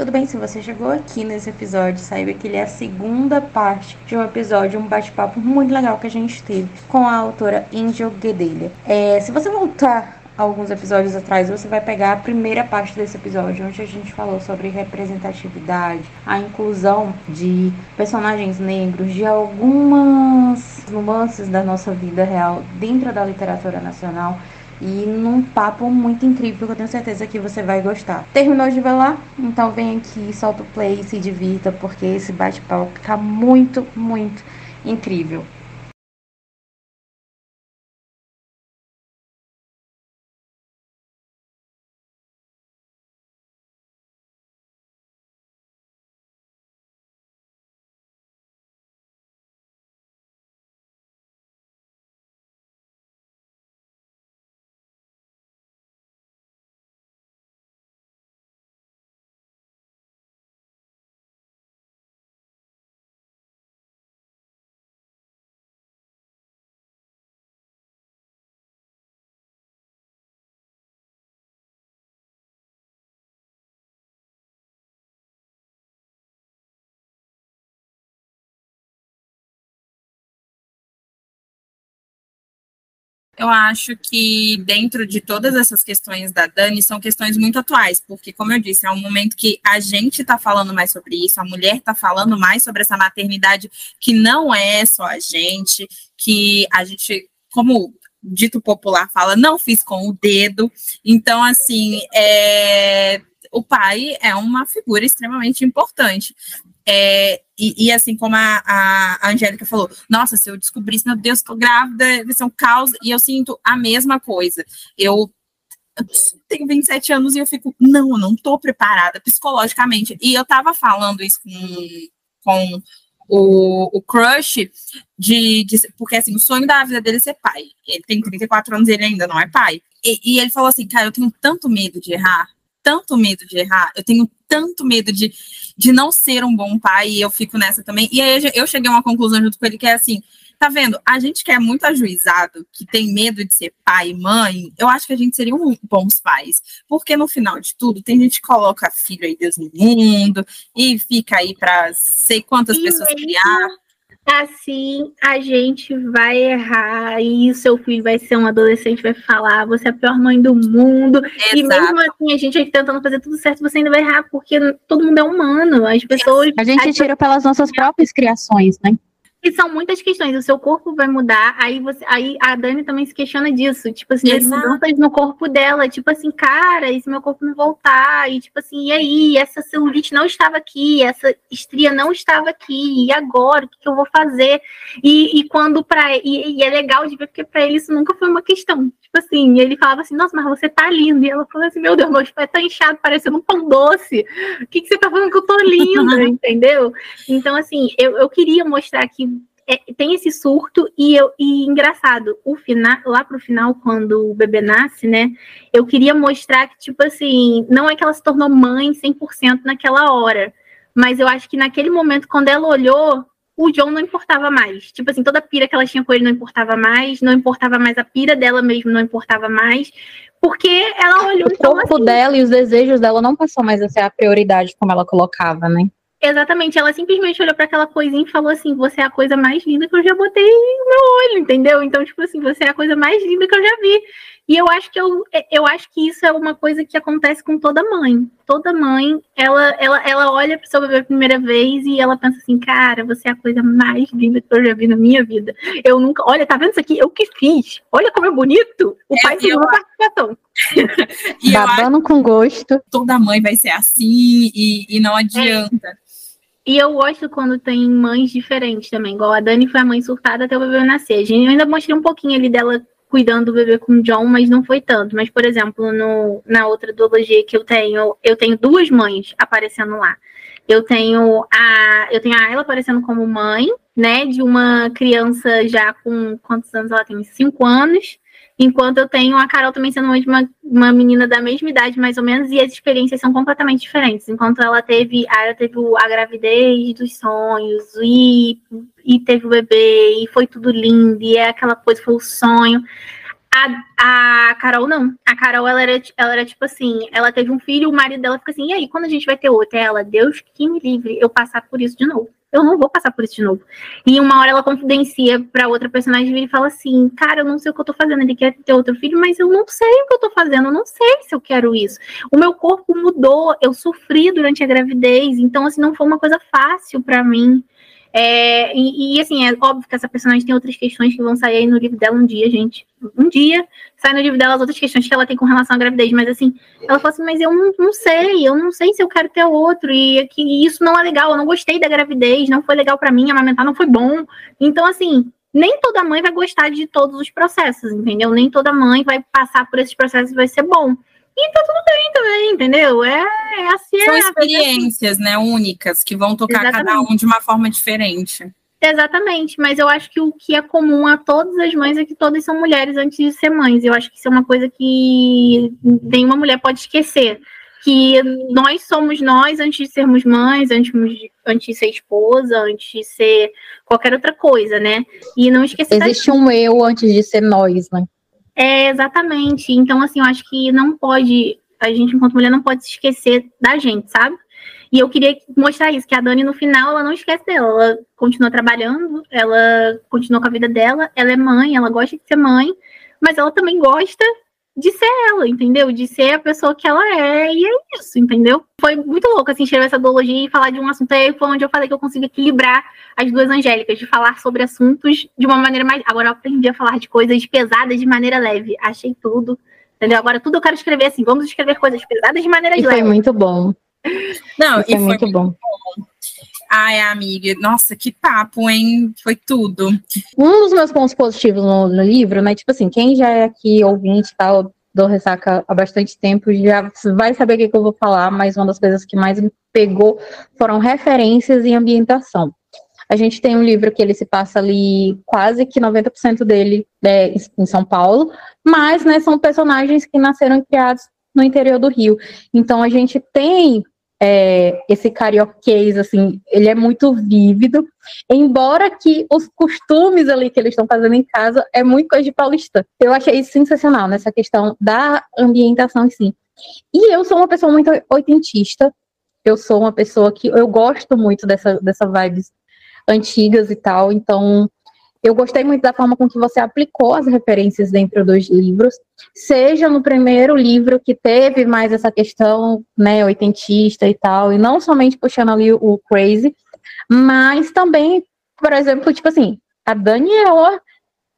Tudo bem? Se você chegou aqui nesse episódio, saiba que ele é a segunda parte de um episódio, um bate-papo muito legal que a gente teve com a autora Angel Guedelha. É, se você voltar alguns episódios atrás, você vai pegar a primeira parte desse episódio, onde a gente falou sobre representatividade, a inclusão de personagens negros, de algumas nuances da nossa vida real dentro da literatura nacional e num papo muito incrível que eu tenho certeza que você vai gostar. Terminou de ver lá? Então vem aqui, solta o play e se divirta, porque esse bate-papo fica muito, muito incrível. Eu acho que dentro de todas essas questões da Dani são questões muito atuais, porque, como eu disse, é um momento que a gente está falando mais sobre isso, a mulher está falando mais sobre essa maternidade que não é só a gente, que a gente, como dito popular fala, não fiz com o dedo. Então, assim, é, o pai é uma figura extremamente importante. É, e, e, assim como a, a, Angélica falou, nossa, se eu descobrisse, meu Deus, estou grávida, vai ser um caos, e eu sinto a mesma coisa. Eu tenho 27 anos e eu fico, não, eu não estou preparada psicologicamente. E eu estava falando isso com, com o, o crush de, de, Porque assim, o sonho da vida dele é ser pai. Ele tem 34 anos e ele ainda não é pai. E, e ele falou assim, cara, eu tenho tanto medo de errar, tanto medo de errar, eu tenho tanto medo de, de não ser um bom pai, e eu fico nessa também. E aí eu cheguei a uma conclusão junto com ele que é assim: tá vendo? A gente que é muito ajuizado, que tem medo de ser pai e mãe, eu acho que a gente seria um bons pais. Porque no final de tudo, tem gente que coloca filho aí Deus no mundo e fica aí para sei quantas e pessoas criar assim a gente vai errar e o seu filho vai ser um adolescente, vai falar, você é a pior mãe do mundo. Exato. E mesmo assim, a gente aqui tentando fazer tudo certo, você ainda vai errar, porque todo mundo é humano. As pessoas. A gente tira pelas nossas próprias criações, né? E são muitas questões. O seu corpo vai mudar, aí você, aí a Dani também se questiona disso, tipo assim, as mudanças no corpo dela, tipo assim, cara, e se meu corpo não voltar? E tipo assim, e aí, essa celulite não estava aqui, essa estria não estava aqui, e agora, o que, que eu vou fazer? E, e quando para e, e, é legal de ver porque para ele isso nunca foi uma questão. Tipo assim, ele falava assim, nossa, mas você tá lindo. E ela falou assim, meu Deus, meu pé tá inchado, parecendo um pão doce. O que, que você tá falando que eu tô linda, entendeu? Então, assim, eu, eu queria mostrar que é, tem esse surto e, eu, e engraçado, o final, lá pro final, quando o bebê nasce, né? Eu queria mostrar que, tipo assim, não é que ela se tornou mãe 100% naquela hora, mas eu acho que naquele momento, quando ela olhou, o John não importava mais. Tipo assim, toda a pira que ela tinha com ele não importava mais, não importava mais a pira dela mesmo, não importava mais, porque ela olhou. O então, corpo assim, dela e os desejos dela não passou mais a ser a prioridade como ela colocava, né? Exatamente, ela simplesmente olhou para aquela coisinha e falou assim: Você é a coisa mais linda que eu já botei no meu olho, entendeu? Então, tipo assim, você é a coisa mais linda que eu já vi. E eu acho que eu, eu acho que isso é uma coisa que acontece com toda mãe. Toda mãe, ela, ela, ela olha para o seu bebê a primeira vez e ela pensa assim: Cara, você é a coisa mais linda que eu já vi na minha vida. Eu nunca, olha, tá vendo isso aqui? Eu que fiz. Olha como é bonito. O é, pai tem uma participação. Babando com gosto. Toda mãe vai ser assim e, e não adianta. É. E eu gosto quando tem mães diferentes também, igual a Dani foi a mãe surtada até o bebê nascer. Eu ainda mostrei um pouquinho ali dela cuidando do bebê com o John, mas não foi tanto. Mas, por exemplo, no, na outra duologia que eu tenho, eu tenho duas mães aparecendo lá. Eu tenho a eu tenho a Ayla aparecendo como mãe, né, de uma criança já com quantos anos ela tem? Cinco anos. Enquanto eu tenho a Carol também sendo uma, uma menina da mesma idade, mais ou menos, e as experiências são completamente diferentes. Enquanto ela teve, ela teve a gravidez dos sonhos, e, e teve o bebê, e foi tudo lindo, e é aquela coisa, foi o sonho. A, a Carol não. A Carol, ela era, ela era tipo assim, ela teve um filho, o marido dela fica assim, e aí, quando a gente vai ter outro? Ela, Deus que me livre eu passar por isso de novo. Eu não vou passar por isso de novo. E uma hora ela confidencia pra outra personagem e fala assim, cara, eu não sei o que eu tô fazendo, ele quer ter outro filho, mas eu não sei o que eu tô fazendo, eu não sei se eu quero isso. O meu corpo mudou, eu sofri durante a gravidez, então assim, não foi uma coisa fácil para mim. É, e, e, assim, é óbvio que essa personagem tem outras questões que vão sair aí no livro dela um dia, gente. Um dia sai no livro dela as outras questões que ela tem com relação à gravidez, mas assim, ela fala assim, mas eu não, não sei, eu não sei se eu quero ter outro, e que isso não é legal, eu não gostei da gravidez, não foi legal para mim, amamentar não foi bom. Então, assim, nem toda mãe vai gostar de todos os processos, entendeu? Nem toda mãe vai passar por esses processos e vai ser bom. E tá tudo bem também, entendeu? É, é assim. São é experiências, né, únicas, que vão tocar Exatamente. cada um de uma forma diferente. Exatamente, mas eu acho que o que é comum a todas as mães é que todas são mulheres antes de ser mães. Eu acho que isso é uma coisa que nenhuma mulher pode esquecer. Que nós somos nós antes de sermos mães, antes, antes de ser esposa, antes de ser qualquer outra coisa, né? E não esquecer. Existe um eu antes de ser nós, né? É, exatamente. Então, assim, eu acho que não pode, a gente, enquanto mulher, não pode se esquecer da gente, sabe? E eu queria mostrar isso, que a Dani, no final, ela não esquece dela. Ela continua trabalhando, ela continua com a vida dela, ela é mãe, ela gosta de ser mãe, mas ela também gosta de ser ela, entendeu? De ser a pessoa que ela é, e é isso, entendeu? Foi muito louco, assim, escrever essa duologia e falar de um assunto aí, foi onde eu falei que eu consigo equilibrar as duas angélicas, de falar sobre assuntos de uma maneira mais. Agora eu aprendi a falar de coisas pesadas de maneira leve. Achei tudo, entendeu? Agora tudo eu quero escrever assim, vamos escrever coisas pesadas de maneira e leve. Foi muito bom. Não, e foi muito, muito bom. bom. Ai, amiga, nossa, que papo, hein? Foi tudo. Um dos meus pontos positivos no, no livro, né? Tipo assim, quem já é aqui ouvinte e tal, do Ressaca há bastante tempo, já vai saber o que, que eu vou falar, mas uma das coisas que mais me pegou foram referências e ambientação. A gente tem um livro que ele se passa ali, quase que 90% dele é em São Paulo, mas né, são personagens que nasceram e criados no interior do Rio. Então a gente tem é, esse carioquês, assim, ele é muito vívido, embora que os costumes ali que eles estão fazendo em casa é muito coisa de paulista. Eu achei isso sensacional, nessa questão da ambientação em si. E eu sou uma pessoa muito oitentista, eu sou uma pessoa que eu gosto muito dessa, dessa vibes antigas e tal, então eu gostei muito da forma com que você aplicou as referências dentro dos livros, seja no primeiro livro que teve mais essa questão, né, oitentista e tal, e não somente puxando ali o crazy, mas também, por exemplo, tipo assim, a Daniela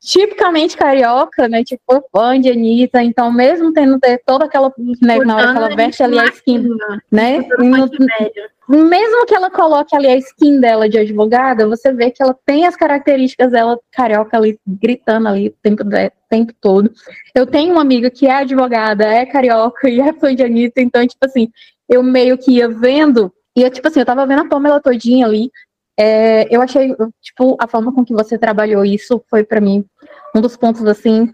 tipicamente carioca, né? Tipo, fã de Anitta, então mesmo tendo toda aquela, né, na hora que ela veste ali a skin, né? No, mesmo que ela coloque ali a skin dela de advogada, você vê que ela tem as características dela carioca ali, gritando ali o tempo, tempo todo. Eu tenho uma amiga que é advogada, é carioca e é fã de Anitta, então, tipo assim, eu meio que ia vendo, e eu, tipo assim, eu tava vendo a Pamela todinha ali, é, eu achei, tipo, a forma com que você trabalhou isso foi para mim um dos pontos, assim,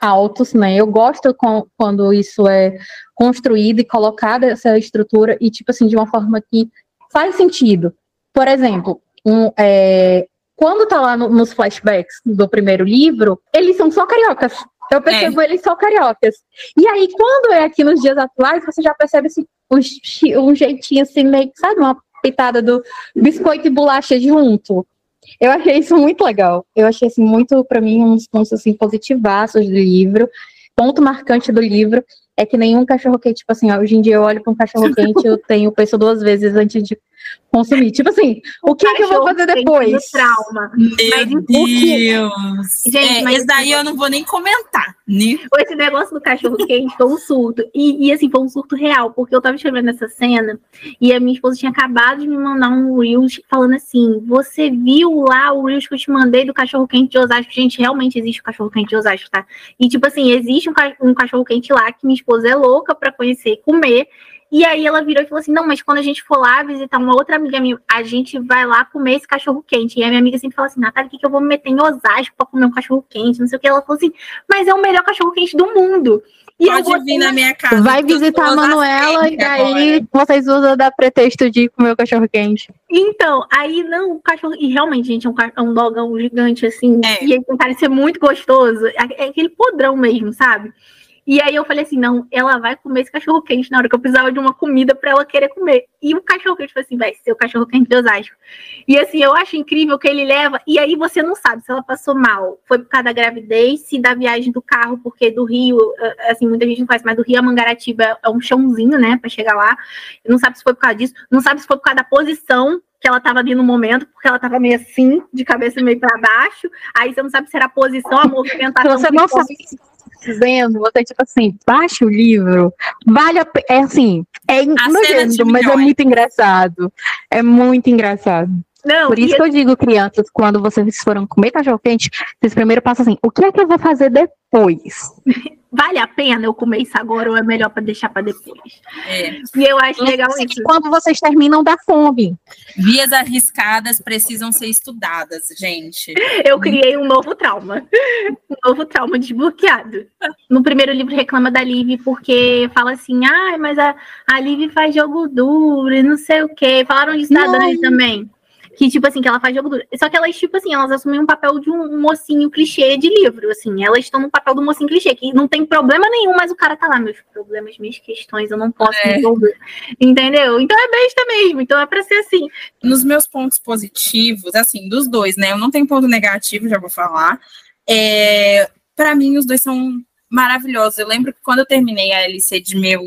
altos, né? Eu gosto com, quando isso é construído e colocada essa estrutura e, tipo assim, de uma forma que faz sentido. Por exemplo, um, é, quando tá lá no, nos flashbacks do primeiro livro, eles são só cariocas. Eu percebo é. eles só cariocas. E aí, quando é aqui nos dias atuais, você já percebe assim, um, um jeitinho assim, meio, sabe, uma pitada do biscoito e bolacha junto. Eu achei isso muito legal. Eu achei assim, muito, para mim, uns pontos assim, positivaços do livro. Ponto marcante do livro é que nenhum cachorro quente, tipo assim, ó, hoje em dia eu olho para um cachorro quente, eu tenho penso duas vezes antes de consumir. Tipo assim, o que, é que eu vou fazer depois? Trauma. Meu mas, Deus! Que... Gente, é, mas esse daí eu não vou nem comentar. Né? Esse negócio do cachorro quente foi um surto. E, e, assim, foi um surto real, porque eu tava escrevendo essa cena e a minha esposa tinha acabado de me mandar um Reels falando assim: Você viu lá o Reels que eu te mandei do cachorro quente de Osasco? Gente, realmente existe o cachorro quente de Osasco, tá? E tipo assim, existe um, um cachorro quente lá que minha esposa é louca para conhecer e comer. E aí ela virou e falou assim: não, mas quando a gente for lá visitar uma outra amiga minha, a gente vai lá comer esse cachorro quente. E a minha amiga sempre fala assim: Natália, o que, que eu vou me meter em Osasco pra comer um cachorro quente? Não sei o que. Ela falou assim: mas é o melhor cachorro quente do mundo. E Pode vir na minha casa. Vai visitar a Manuela e daí agora. vocês usam da pretexto de comer o cachorro quente. Então, aí não, o cachorro. E realmente, gente, é um, é um dogão gigante, assim. É. E ele de ser muito gostoso. É, é aquele podrão mesmo, sabe? E aí eu falei assim, não, ela vai comer esse cachorro quente na hora que eu precisava de uma comida para ela querer comer. E o cachorro quente falou assim, vai ser o cachorro quente de Osasco. E assim, eu acho incrível que ele leva, e aí você não sabe se ela passou mal, foi por causa da gravidez, se da viagem do carro, porque do Rio, assim, muita gente não faz, mas do Rio a Mangaratiba é um chãozinho, né, para chegar lá. Não sabe se foi por causa disso, não sabe se foi por causa da posição que ela estava ali no momento, porque ela estava meio assim, de cabeça meio para baixo. Aí você não sabe se era a posição, a movimentação. Você não sabe dizendo, você tipo assim, baixa o livro, vale a pena, é assim, é nojento, mas é muito engraçado. É muito engraçado. Não, Por isso que eu digo, crianças, quando vocês foram comer cachorro quente, vocês primeiro passam assim, o que é que eu vou fazer depois? vale a pena eu comer isso agora ou é melhor para deixar para depois? É. E eu acho legal isso. Quando vocês terminam da fome. Vias arriscadas precisam ser estudadas, gente. Eu criei um novo trauma. Um novo trauma desbloqueado. No primeiro livro reclama da Liv porque fala assim: "Ah, mas a, a Liv faz jogo duro e não sei o quê". Falaram disso da Dani também que, tipo assim, que ela faz jogo duro. Só que elas, tipo assim, elas assumem um papel de um mocinho clichê de livro, assim. Elas estão no papel do mocinho clichê, que não tem problema nenhum, mas o cara tá lá, meus problemas, minhas questões, eu não posso é. resolver. Entendeu? Então é besta mesmo, então é pra ser assim. Nos meus pontos positivos, assim, dos dois, né? Eu não tenho ponto negativo, já vou falar. É, para mim, os dois são maravilhoso. Eu lembro que quando eu terminei a LC de meu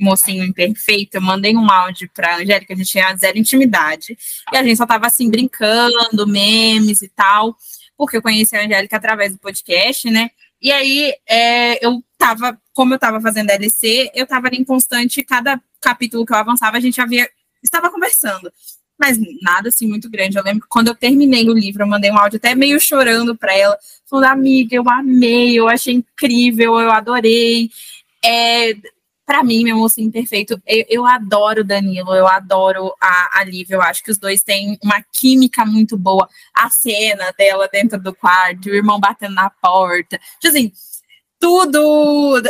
mocinho imperfeito, eu mandei um áudio pra Angélica, a gente tinha zero intimidade. E a gente só tava assim, brincando, memes e tal, porque eu conheci a Angélica através do podcast, né? E aí é, eu tava, como eu tava fazendo LC, eu tava ali em constante, cada capítulo que eu avançava, a gente havia estava conversando mas nada assim muito grande. Eu lembro que quando eu terminei o livro, eu mandei um áudio até meio chorando para ela, falando: amiga, eu amei, eu achei incrível, eu adorei. É, para mim, meu moço imperfeito, eu, eu, adoro Danilo, eu adoro a, a Lívia, eu acho que os dois têm uma química muito boa. A cena dela dentro do quarto, o irmão batendo na porta. Tipo assim, tudo,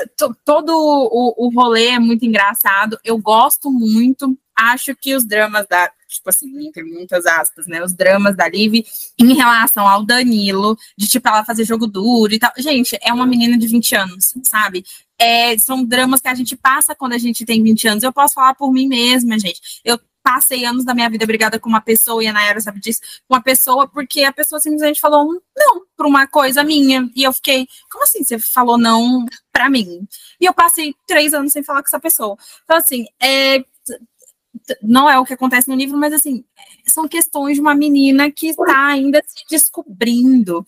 todo o, o rolê é muito engraçado. Eu gosto muito. Acho que os dramas da, tipo assim, entre muitas aspas, né? Os dramas da Liv em relação ao Danilo, de tipo ela fazer jogo duro e tal. Gente, é uma menina de 20 anos, sabe? É, são dramas que a gente passa quando a gente tem 20 anos. Eu posso falar por mim mesma, gente. Eu passei anos da minha vida brigada com uma pessoa, e a Nayara sabe disso, com uma pessoa, porque a pessoa simplesmente falou não para uma coisa minha. E eu fiquei, como assim você falou não para mim? E eu passei três anos sem falar com essa pessoa. Então, assim, é, não é o que acontece no livro, mas assim, são questões de uma menina que está ainda se descobrindo.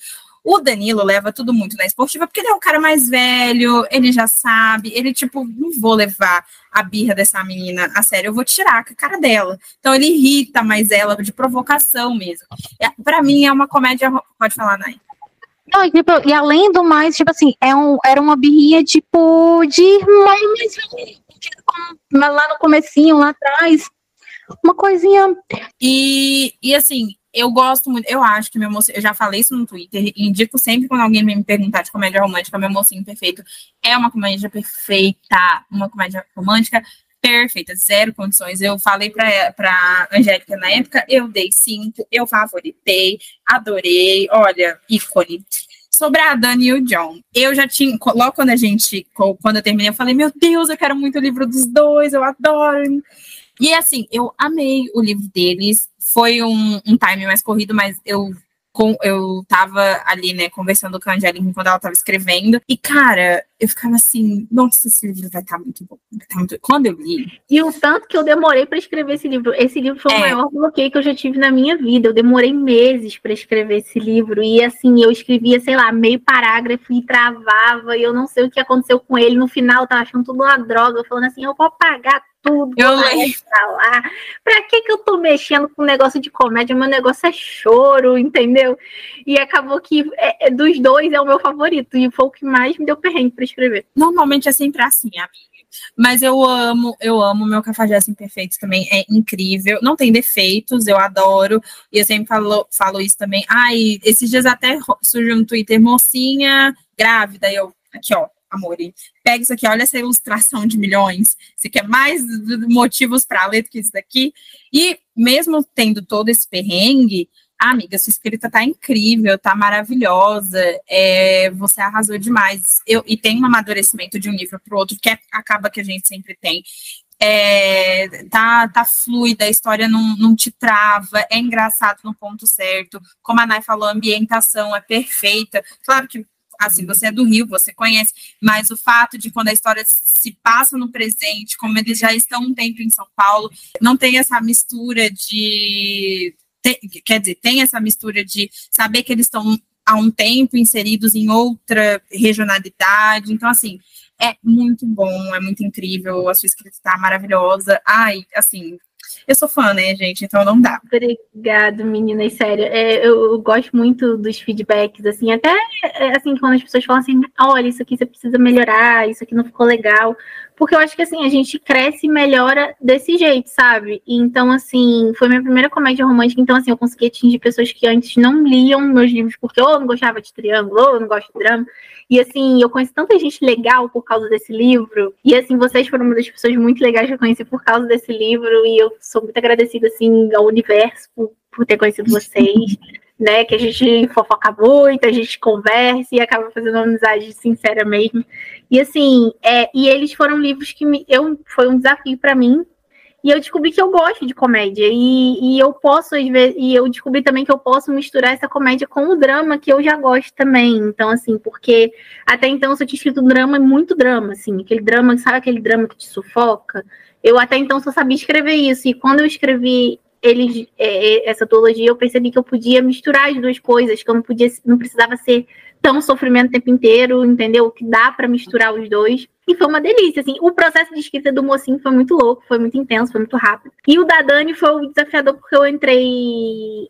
O Danilo leva tudo muito na esportiva, porque ele é um cara mais velho, ele já sabe, ele, tipo, não vou levar a birra dessa menina a sério, eu vou tirar a cara dela. Então ele irrita mais ela, de provocação mesmo. É, para mim é uma comédia. Pode falar, Nai. Não, e, tipo, e além do mais, tipo assim, é um, era uma birrinha, tipo, de irmão mais lá no comecinho, lá atrás. Uma coisinha. E, e assim, eu gosto muito, eu acho que meu mocinho, eu já falei isso no Twitter, indico sempre quando alguém me perguntar de comédia romântica, meu mocinho perfeito é uma comédia perfeita, uma comédia romântica perfeita, zero condições. Eu falei pra, pra Angélica na época, eu dei cinco, eu favoritei, adorei, olha, ícone. Sobre a Dani e o John, eu já tinha, logo quando a gente, quando eu terminei, eu falei, meu Deus, eu quero muito o livro dos dois, eu adoro. E assim, eu amei o livro deles. Foi um, um time mais corrido, mas eu com, eu tava ali, né, conversando com a Angélica enquanto ela tava escrevendo. E, cara, eu ficava assim, nossa, esse livro vai estar tá muito bom. Tá muito... Quando eu li. E o tanto que eu demorei para escrever esse livro. Esse livro foi é. o maior bloqueio que eu já tive na minha vida. Eu demorei meses para escrever esse livro. E assim, eu escrevia, sei lá, meio parágrafo e travava. E eu não sei o que aconteceu com ele. No final, eu tava achando tudo uma droga, falando assim, eu vou apagar tudo eu pra lá. Pra que que eu tô mexendo com um negócio de comédia? Meu negócio é choro, entendeu? E acabou que é, é, dos dois é o meu favorito. E foi o que mais me deu perrengue pra escrever. Normalmente é sempre assim, amiga. Mas eu amo, eu amo meu Cafajeste Imperfeito também, é incrível. Não tem defeitos, eu adoro. E eu sempre falo, falo isso também. Ai, esses dias até surgiu no Twitter, mocinha grávida. E eu, aqui ó, amor, pega isso aqui, olha essa ilustração de milhões. Você quer mais motivos para ler do que isso daqui? E mesmo tendo todo esse perrengue, amiga, sua escrita tá incrível, tá maravilhosa, é, você arrasou demais. Eu, e tem um amadurecimento de um livro para o outro, que é, acaba que a gente sempre tem. É, tá, tá fluida, a história não, não te trava, é engraçado no ponto certo. Como a Nay falou, a ambientação é perfeita. Claro que assim, você é do Rio, você conhece, mas o fato de quando a história se passa no presente, como eles já estão um tempo em São Paulo, não tem essa mistura de tem, quer dizer, tem essa mistura de saber que eles estão há um tempo inseridos em outra regionalidade. Então, assim, é muito bom, é muito incrível, a sua escrita está maravilhosa. Ai, assim, eu sou fã, né, gente? Então não dá. Obrigado, meninas, sério. É, eu, eu, gosto muito dos feedbacks, assim, até é, assim, quando as pessoas falam assim, olha, isso aqui você precisa melhorar, isso aqui não ficou legal. Porque eu acho que assim, a gente cresce e melhora desse jeito, sabe? Então, assim, foi minha primeira comédia romântica, então assim, eu consegui atingir pessoas que antes não liam meus livros, porque ou eu não gostava de triângulo, ou eu não gosto de drama. E assim, eu conheci tanta gente legal por causa desse livro. E assim, vocês foram uma das pessoas muito legais que eu conheci por causa desse livro. E eu sou muito agradecida, assim, ao universo por, por ter conhecido vocês. né? Que a gente fofoca muito, a gente conversa e acaba fazendo uma amizade sincera mesmo. E assim, é, e eles foram livros que me, eu, foi um desafio para mim. E eu descobri que eu gosto de comédia. E, e eu posso, e eu descobri também que eu posso misturar essa comédia com o drama, que eu já gosto também. Então, assim, porque até então eu só tinha escrito drama, muito drama, assim, aquele drama, sabe aquele drama que te sufoca? Eu até então só sabia escrever isso. E quando eu escrevi eles, é, é, essa teologia, eu percebi que eu podia misturar as duas coisas, que eu não podia, não precisava ser tão sofrimento o tempo inteiro, entendeu? Que dá para misturar os dois. E foi uma delícia, assim. O processo de escrita do mocinho foi muito louco, foi muito intenso, foi muito rápido. E o da Dani foi o desafiador porque eu entrei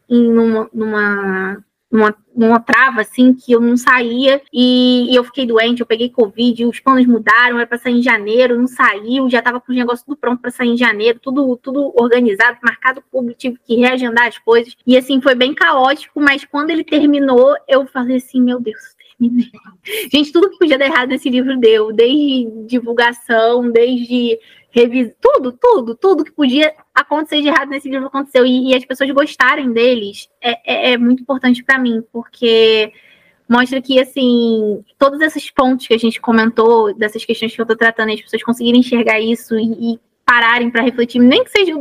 em uma, numa numa, numa trava, assim, que eu não saía e, e, eu fiquei doente, eu peguei Covid, os planos mudaram, era para sair em janeiro, não saiu, já estava com os negócios tudo pronto para sair em janeiro, tudo, tudo organizado, marcado público, tive que reagendar as coisas. E assim, foi bem caótico, mas quando ele terminou, eu falei assim, meu Deus. Gente, tudo que podia dar errado nesse livro deu, desde divulgação, desde revis... tudo, tudo, tudo que podia acontecer de errado nesse livro aconteceu. E, e as pessoas gostarem deles é, é, é muito importante para mim, porque mostra que, assim, todos esses pontos que a gente comentou, dessas questões que eu tô tratando, as pessoas conseguirem enxergar isso e, e pararem para refletir, nem que seja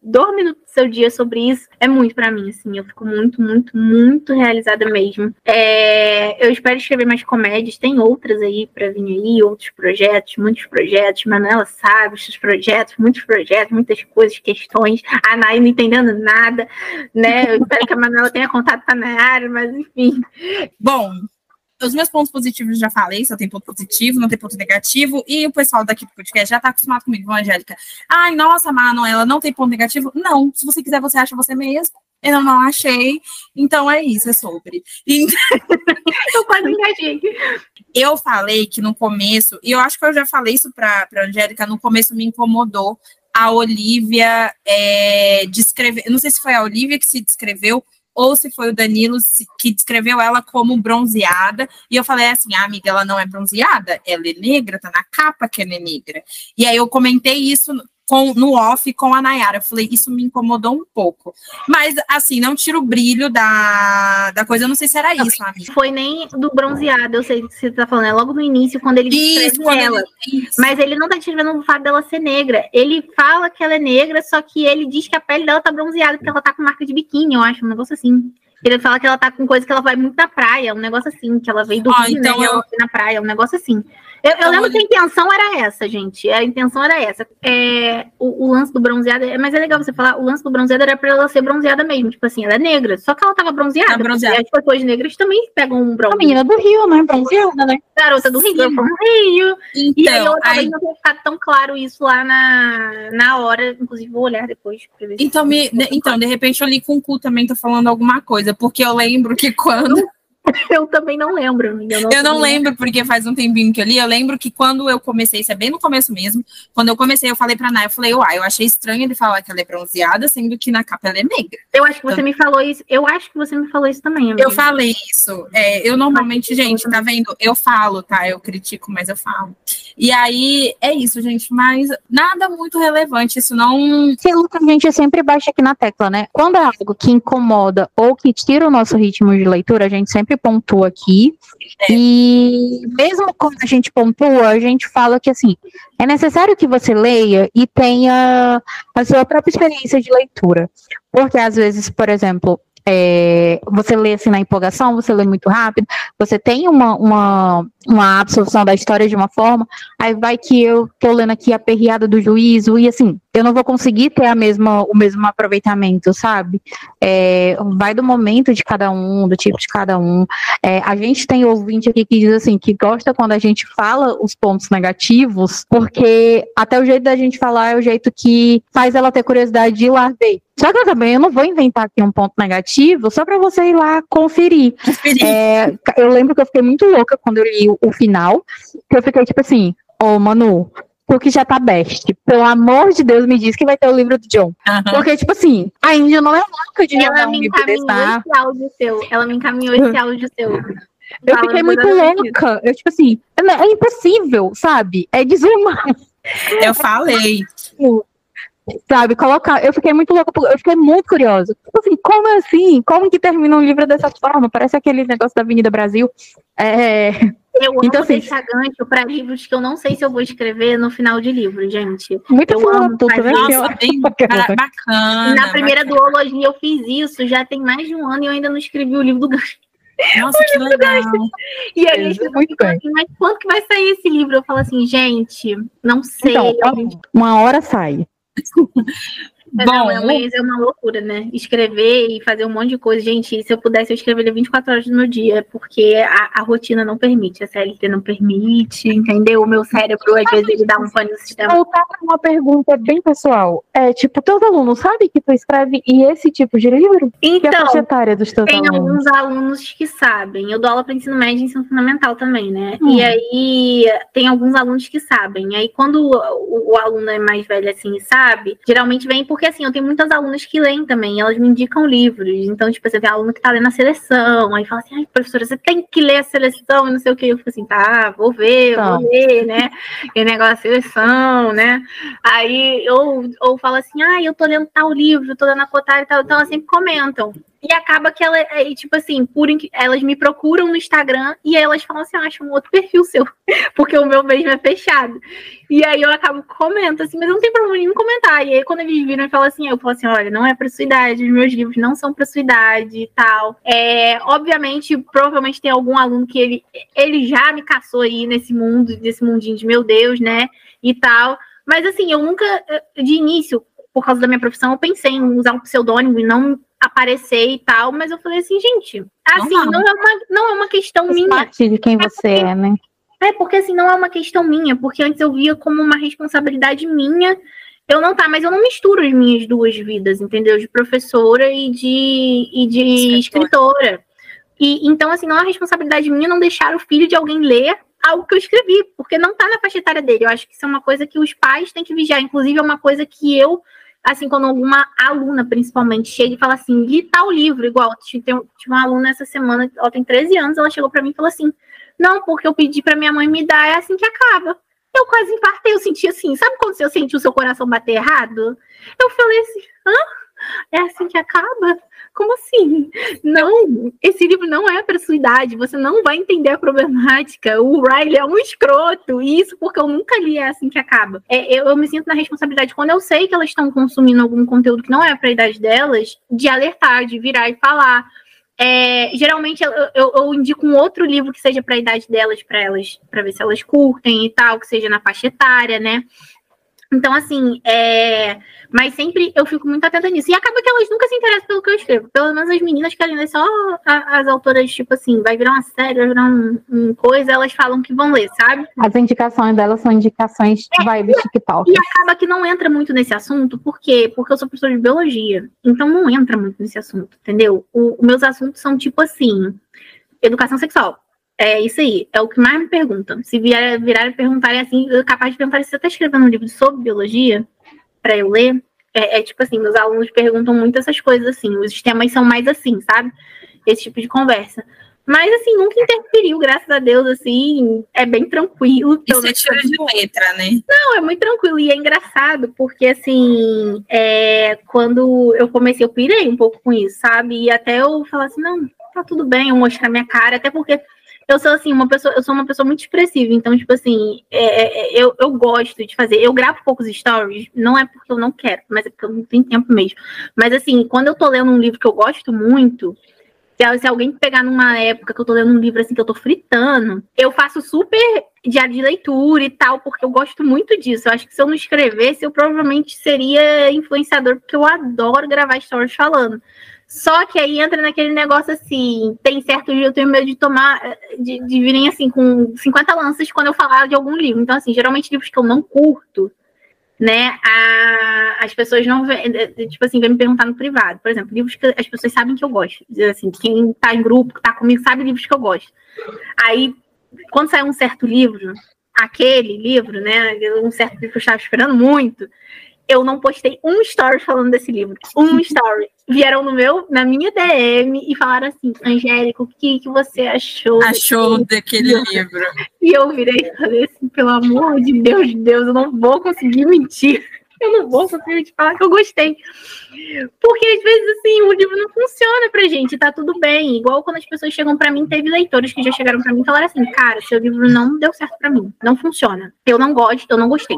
dois minutos do seu dia sobre isso, é muito para mim, assim. Eu fico muito, muito, muito realizada mesmo. É, eu espero escrever mais comédias, tem outras aí para vir aí, outros projetos, muitos projetos. Manuela sabe, os projetos, muitos projetos, muitas coisas, questões. A Nay não entendendo nada, né? Eu espero que a Manuela tenha contato com a Nayara, mas enfim. Bom, os meus pontos positivos já falei, só tem ponto positivo, não tem ponto negativo, e o pessoal daqui do podcast já tá acostumado comigo, Angélica. Ai, nossa, Manuela, não tem ponto negativo? Não, se você quiser, você acha você mesmo. Eu não achei, então é isso, é sobre. eu quase engajei. Eu falei que no começo, e eu acho que eu já falei isso para a Angélica, no começo me incomodou a Olivia é, descrever. Não sei se foi a Olivia que se descreveu ou se foi o Danilo que descreveu ela como bronzeada. E eu falei assim: ah, amiga, ela não é bronzeada, ela é negra, tá na capa que ela é negra. E aí eu comentei isso com, no off com a Nayara. Eu falei, isso me incomodou um pouco. Mas, assim, não tira o brilho da, da coisa. Eu não sei se era isso, amiga. Foi nem do bronzeado, eu sei o que você tá falando. É logo no início, quando ele isso, quando ela. Ele, Mas ele não tá descrevendo o fato dela ser negra. Ele fala que ela é negra, só que ele diz que a pele dela tá bronzeada, porque ela tá com marca de biquíni, eu acho, um negócio assim. Ele fala que ela tá com coisa que ela vai muito na praia, um negócio assim, que ela veio do ah, Rio, então né, eu... na praia, um negócio assim. Eu, eu então, lembro que a intenção era essa, gente. A intenção era essa. É, o, o, lance do bronzeado, é, mas é legal você falar, o lance do bronzeado era pra ela ser bronzeada mesmo. Tipo assim, ela é negra. Só que ela tava bronzeada. Tá bronzeada. As pessoas negras também pegam um bronze. A menina do Rio, né? Bronzeada, né? Garota do Rio, do Rio. Então, e aí eu talvez aí... não tenha ficado tão claro isso lá na, na hora. Inclusive, vou olhar depois. Então, me, de, então, de repente, eu li com o cu também tô falando alguma coisa, porque eu lembro que quando. eu também não lembro. Eu não, eu não lembro, porque faz um tempinho que eu li. Eu lembro que quando eu comecei, isso é bem no começo mesmo, quando eu comecei, eu falei pra Nai, eu falei, uai, eu achei estranho ele falar que ela é bronzeada, sendo que na capa ela é negra. Eu acho que você então, me falou isso. Eu acho que você me falou isso também, amiga. Eu falei isso. É, eu normalmente, gente, tá vendo? Eu falo, tá? Eu critico, mas eu falo. E aí, é isso, gente. Mas nada muito relevante. Isso não. A gente sempre baixa aqui na tecla, né? Quando é algo que incomoda ou que tira o nosso ritmo de leitura, a gente sempre pontua aqui. É. E mesmo quando a gente pontua, a gente fala que assim, é necessário que você leia e tenha a sua própria experiência de leitura. Porque às vezes, por exemplo, é, você lê assim na empolgação, você lê muito rápido, você tem uma, uma, uma absorção da história de uma forma, aí vai que eu tô lendo aqui a perreada do juízo, e assim, eu não vou conseguir ter a mesma, o mesmo aproveitamento, sabe? É, vai do momento de cada um, do tipo de cada um. É, a gente tem ouvinte aqui que diz assim, que gosta quando a gente fala os pontos negativos, porque até o jeito da gente falar é o jeito que faz ela ter curiosidade de ir lá ver. Só que eu também eu não vou inventar aqui um ponto negativo só para você ir lá conferir. conferir. É, eu lembro que eu fiquei muito louca quando eu li o, o final, que eu fiquei tipo assim, ô oh, Manu, que já tá best. Pelo amor de Deus, me diz que vai ter o livro do John. Uhum. Porque, tipo assim, a Índia não é louca de ela um livro desse, tá? esse áudio seu. Ela me encaminhou esse áudio seu. Eu fiquei muito louca. Eu, tipo assim, é, é impossível, sabe? É desumano. Eu falei. Sabe, colocar. Eu fiquei muito louca, eu fiquei muito curiosa. Tipo assim, como assim? Como que termina um livro dessa forma? Parece aquele negócio da Avenida Brasil. É, eu amo então, assim, deixar gancho para livros que eu não sei se eu vou escrever no final de livro, gente. Muito eu amo fazer Nossa, bem bacana. Na primeira bacana. duologia eu fiz isso, já tem mais de um ano e eu ainda não escrevi o livro do gancho. Nossa, que legal. E aí, é, muito bem. Assim, mas quando que vai sair esse livro? Eu falo assim, gente, não sei. Então, uma hora sai. Bom, não, é, uma, é uma loucura, né? Escrever e fazer um monte de coisa. Gente, se eu pudesse, eu escreveria 24 horas no meu dia, porque a, a rotina não permite, a CLT não permite, entendeu? O meu cérebro, às vezes, ele dá um pano no sistema. Voltar para uma pergunta bem pessoal. É, tipo, teus alunos sabem que tu escreve e esse tipo de livro? Então, que é a dos teus tem alunos? alguns alunos que sabem. Eu dou aula para ensino médio e ensino fundamental também, né? Hum. E aí, tem alguns alunos que sabem. Aí, quando o, o, aluno é mais velho, assim, sabe, geralmente vem por porque assim, eu tenho muitas alunas que leem também, elas me indicam livros. Então, tipo, você tem aluno que tá lendo a seleção, aí fala assim, ai, professora, você tem que ler a seleção e não sei o que. Eu fico assim, tá, vou ver, então. vou ler, né? E negócio da seleção, né? Aí, ou, ou fala assim, ai, eu tô lendo tal livro, tô lendo a cotar e tal. Então, elas sempre comentam. E acaba que ela, é, tipo assim, por, elas me procuram no Instagram e elas falam assim, ah, acho um outro perfil seu, porque o meu mesmo é fechado. E aí eu acabo comento assim, mas não tem problema nenhum comentar. E aí quando eles viram e assim, eu falo assim, olha, não é pra sua idade, os meus livros não são pra sua idade e tal. É, obviamente, provavelmente tem algum aluno que ele, ele já me caçou aí nesse mundo, nesse mundinho de meu Deus, né, e tal. Mas assim, eu nunca, de início, por causa da minha profissão, eu pensei em usar um pseudônimo e não aparecer e tal, mas eu falei assim, gente, assim, não, não é, uma, não é uma questão Faz minha. parte de quem é você porque, é, né? É, porque assim, não é uma questão minha, porque antes eu via como uma responsabilidade minha. Eu não tá, mas eu não misturo as minhas duas vidas, entendeu? De professora e de, e de escritora. E então, assim, não é uma responsabilidade minha não deixar o filho de alguém ler algo que eu escrevi, porque não tá na faixa etária dele. Eu acho que isso é uma coisa que os pais têm que vigiar. Inclusive, é uma coisa que eu assim, quando alguma aluna, principalmente, chega e fala assim, li tal livro, igual, tive uma aluna essa semana, ela tem 13 anos, ela chegou para mim e falou assim, não, porque eu pedi para minha mãe me dar, é assim que acaba. Eu quase infartei, eu senti assim, sabe quando você sente o seu coração bater errado? Eu falei assim, hã? É assim que acaba? Como assim? Não, esse livro não é para sua idade, você não vai entender a problemática. O Riley é um escroto, e isso porque eu nunca li é assim que acaba. É, eu, eu, me sinto na responsabilidade, quando eu sei que elas estão consumindo algum conteúdo que não é para a idade delas, de alertar, de virar e falar. É, geralmente eu, eu, eu, indico um outro livro que seja para a idade delas, para elas, para ver se elas curtem e tal, que seja na faixa etária, né? Então, assim, é... mas sempre eu fico muito atenta nisso. E acaba que elas nunca se interessam pelo que eu escrevo. Pelo menos as meninas querem ler só as autoras, tipo assim, vai virar uma série, vai virar um, um coisa, elas falam que vão ler, sabe? As indicações delas são indicações é, vibe TikTok. E acaba que não entra muito nesse assunto, por quê? Porque eu sou professora de biologia. Então não entra muito nesse assunto, entendeu? Os meus assuntos são tipo assim. educação sexual. É isso aí, é o que mais me perguntam. Se vier, virar e perguntarem assim, eu capaz de perguntar se você está escrevendo um livro sobre biologia para eu ler. É, é, tipo assim, meus alunos perguntam muito essas coisas assim, os temas são mais assim, sabe? Esse tipo de conversa. Mas, assim, nunca interferiu, graças a Deus, assim, é bem tranquilo. E você tira de letra, né? Não, é muito tranquilo. E é engraçado, porque, assim, é, quando eu comecei, eu pirei um pouco com isso, sabe? E até eu falar assim, não, tá tudo bem, eu mostrar minha cara, até porque eu sou assim, uma pessoa, eu sou uma pessoa muito expressiva, então, tipo assim, é, é, eu, eu gosto de fazer. Eu gravo poucos stories, não é porque eu não quero, mas é porque eu não tenho tempo mesmo. Mas assim, quando eu tô lendo um livro que eu gosto muito, se, se alguém pegar numa época que eu tô lendo um livro assim que eu tô fritando, eu faço super diário de leitura e tal, porque eu gosto muito disso. Eu acho que se eu não escrevesse, eu provavelmente seria influenciador, porque eu adoro gravar stories falando. Só que aí entra naquele negócio assim, tem certo dia eu tenho medo de tomar, de, de virem assim com 50 lanças quando eu falar de algum livro. Então, assim, geralmente livros que eu não curto, né, a, as pessoas não, tipo assim, vêm me perguntar no privado. Por exemplo, livros que as pessoas sabem que eu gosto. Assim, quem tá em grupo, que tá comigo, sabe livros que eu gosto. Aí, quando sai um certo livro, aquele livro, né, um certo livro que eu estava esperando muito, eu não postei um story falando desse livro. Um story. Vieram no meu, na minha DM e falaram assim, Angélica, o que, que você achou? Achou daquele livro. E eu virei e falei assim, pelo amor de Deus, de Deus, eu não vou conseguir mentir eu não vou conseguir falar que eu gostei. Porque às vezes, assim, o livro não funciona pra gente, tá tudo bem. Igual quando as pessoas chegam pra mim, teve leitores que já chegaram pra mim e falaram assim: cara, seu livro não deu certo pra mim, não funciona. Eu não gosto, eu não gostei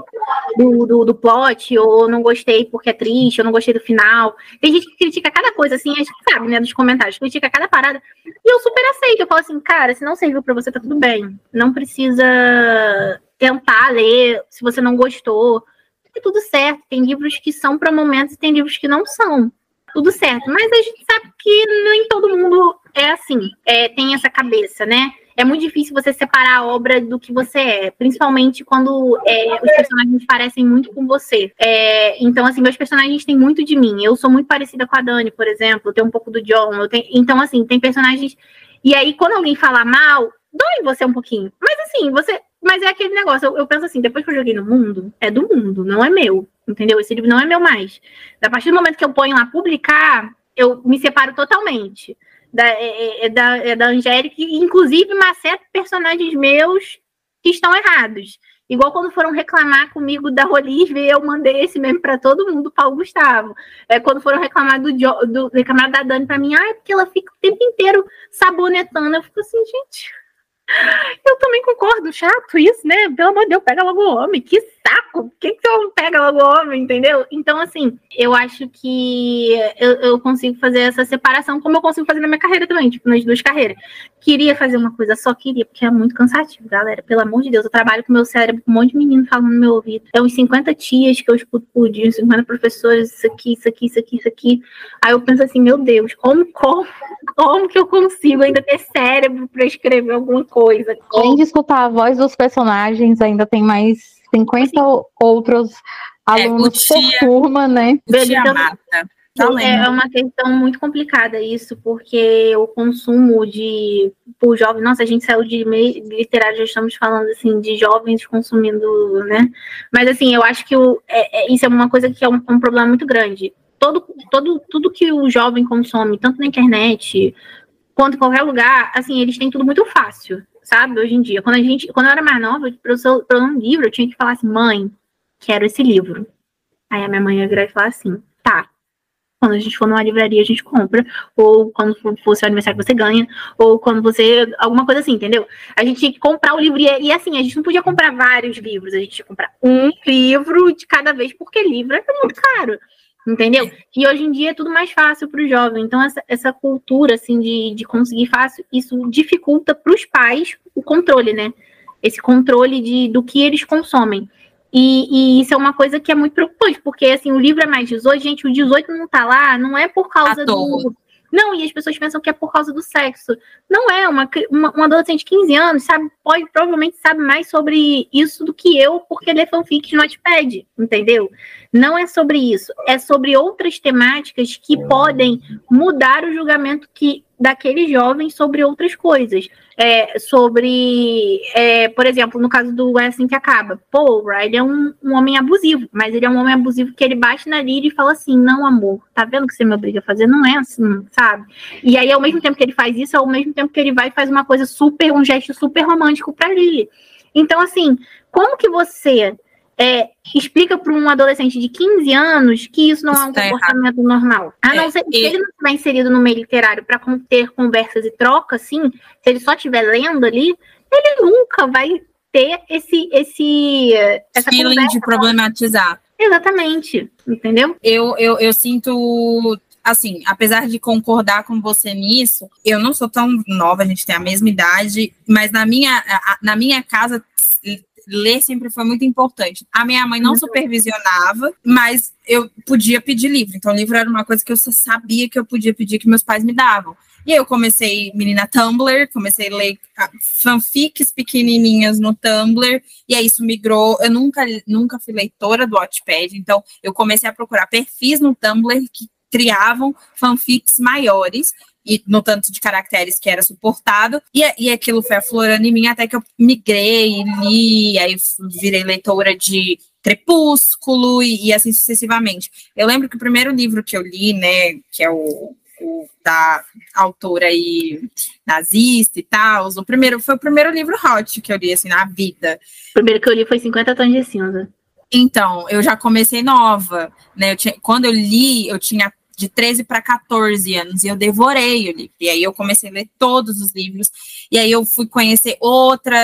do, do, do plot, ou não gostei porque é triste, eu não gostei do final. Tem gente que critica cada coisa, assim, a gente sabe, né, dos comentários, critica cada parada. E eu super aceito. Eu falo assim, cara, se não serviu pra você, tá tudo bem. Não precisa tentar ler se você não gostou tudo certo. Tem livros que são para momentos e tem livros que não são. Tudo certo. Mas a gente sabe que nem todo mundo é assim, é, tem essa cabeça, né? É muito difícil você separar a obra do que você é, principalmente quando é, os personagens parecem muito com você. É, então, assim, meus personagens têm muito de mim. Eu sou muito parecida com a Dani, por exemplo, eu tenho um pouco do John. Tenho... Então, assim, tem personagens. E aí, quando alguém fala mal, dói você um pouquinho. Mas assim, você mas é aquele negócio, eu, eu, penso assim, depois que eu joguei no mundo, é do mundo, não é meu, entendeu? Esse livro não é meu mais. A partir do momento que eu ponho lá publicar, eu me separo totalmente da, é, é, é da, é da Angélica, inclusive maceto personagens meus que estão errados. Igual quando foram reclamar comigo da Olivia, eu mandei esse meme para todo mundo, Paulo Gustavo. É, quando foram reclamar do, do reclamar da Dani para mim, ah, é porque ela fica o tempo inteiro sabonetando. Eu fico assim, gente, eu também concordo, chato isso, né? Pelo amor de Deus, pega logo o homem, que saco! Por que, que você não pega logo o homem, entendeu? Então, assim, eu acho que eu, eu, consigo fazer essa separação, como eu consigo fazer na minha carreira também, tipo, nas duas carreiras. Queria fazer uma coisa só, queria, porque é muito cansativo, galera. Pelo amor de Deus, eu trabalho com meu cérebro, com um monte de menino falando no meu ouvido. É uns 50 tias que eu escuto por dia, uns 50 professores, isso aqui, isso aqui, isso aqui, isso aqui. Aí eu penso assim, meu Deus, como, como, como que eu consigo ainda ter cérebro para escrever alguma coisa? Além de escutar a voz dos personagens, ainda tem mais 50 Sim. outros é, alunos é, tia, por turma, né? Tia mata. Então, é uma questão muito complicada isso, porque o consumo de por jovens, nossa, a gente saiu de meio literário, já estamos falando assim de jovens consumindo, né? Mas assim, eu acho que o, é, é, isso é uma coisa que é um, um, problema muito grande. Todo, todo, tudo que o jovem consome, tanto na internet quanto qualquer lugar, assim, eles têm tudo muito fácil, sabe? Hoje em dia, quando a gente, quando eu era mais nova, para um livro, eu tinha que falar assim, mãe, quero esse livro. Aí a minha mãe ia virar e falar assim, tá, quando a gente for numa livraria, a gente compra, ou quando for, seu aniversário você ganha, ou quando você. alguma coisa assim, entendeu? A gente tinha que comprar o livro, e, e assim, a gente não podia comprar vários livros, a gente tinha que comprar um livro de cada vez, porque livro é muito caro. Entendeu? E hoje em dia é tudo mais fácil para o jovem. Então, essa, essa cultura assim de, de conseguir fácil, isso dificulta para os pais o controle, né? Esse controle de, do que eles consomem. E, e, isso é uma coisa que é muito preocupante, porque assim, o livro é mais 18, gente, o 18 não tá lá, não é por causa do. Não, e as pessoas pensam que é por causa do sexo. Não é, uma, uma, uma adolescente de 15 anos, sabe, pode, provavelmente sabe mais sobre isso do que eu, porque lê fanfic no Notepad, entendeu? Não é sobre isso, é sobre outras temáticas que podem mudar o julgamento que daquele jovem sobre outras coisas. É, sobre, é, por exemplo, no caso do É Assim Que Acaba. Pô, o é um, um, homem abusivo, mas ele é um homem abusivo que ele bate na Lily e fala assim, não, amor, tá vendo que você me obriga a fazer? Não é assim, sabe? E aí, ao mesmo tempo que ele faz isso, ao mesmo tempo que ele vai e faz uma coisa super, um gesto super romântico pra Lily. Então, assim, como que você é, explica para um adolescente de 15 anos que isso não isso é um tá comportamento errado. normal. A não é, ser, e... se ele não estiver inserido no meio literário para ter conversas e trocas, assim, se ele só estiver lendo ali, ele nunca vai ter esse esse essa feeling de problematizar. Exatamente, entendeu? Eu, eu, eu sinto assim, apesar de concordar com você nisso, eu não sou tão nova, a gente tem a mesma idade, mas na minha, na minha casa ler sempre foi muito importante. A minha mãe não supervisionava, mas eu podia pedir livro. Então, livro era uma coisa que eu só sabia que eu podia pedir que meus pais me davam. E aí eu comecei, menina Tumblr, comecei a ler ah, fanfics pequenininhas no Tumblr, e aí isso migrou. Eu nunca, nunca fui leitora do Wattpad, então eu comecei a procurar perfis no Tumblr que criavam fanfics maiores e no tanto de caracteres que era suportado, e, e aquilo foi aflorando em mim até que eu migrei, li, aí virei leitora de Crepúsculo e, e, assim sucessivamente. Eu lembro que o primeiro livro que eu li, né, que é o, o da autora aí nazista e tal, o primeiro foi o primeiro livro hot que eu li assim na vida. O primeiro que eu li foi 50 tons de cinza. Então, eu já comecei nova, né? Eu tinha, quando eu li, eu tinha de 13 para 14 anos, e eu devorei o livro. E aí eu comecei a ler todos os livros, e aí eu fui conhecer outra,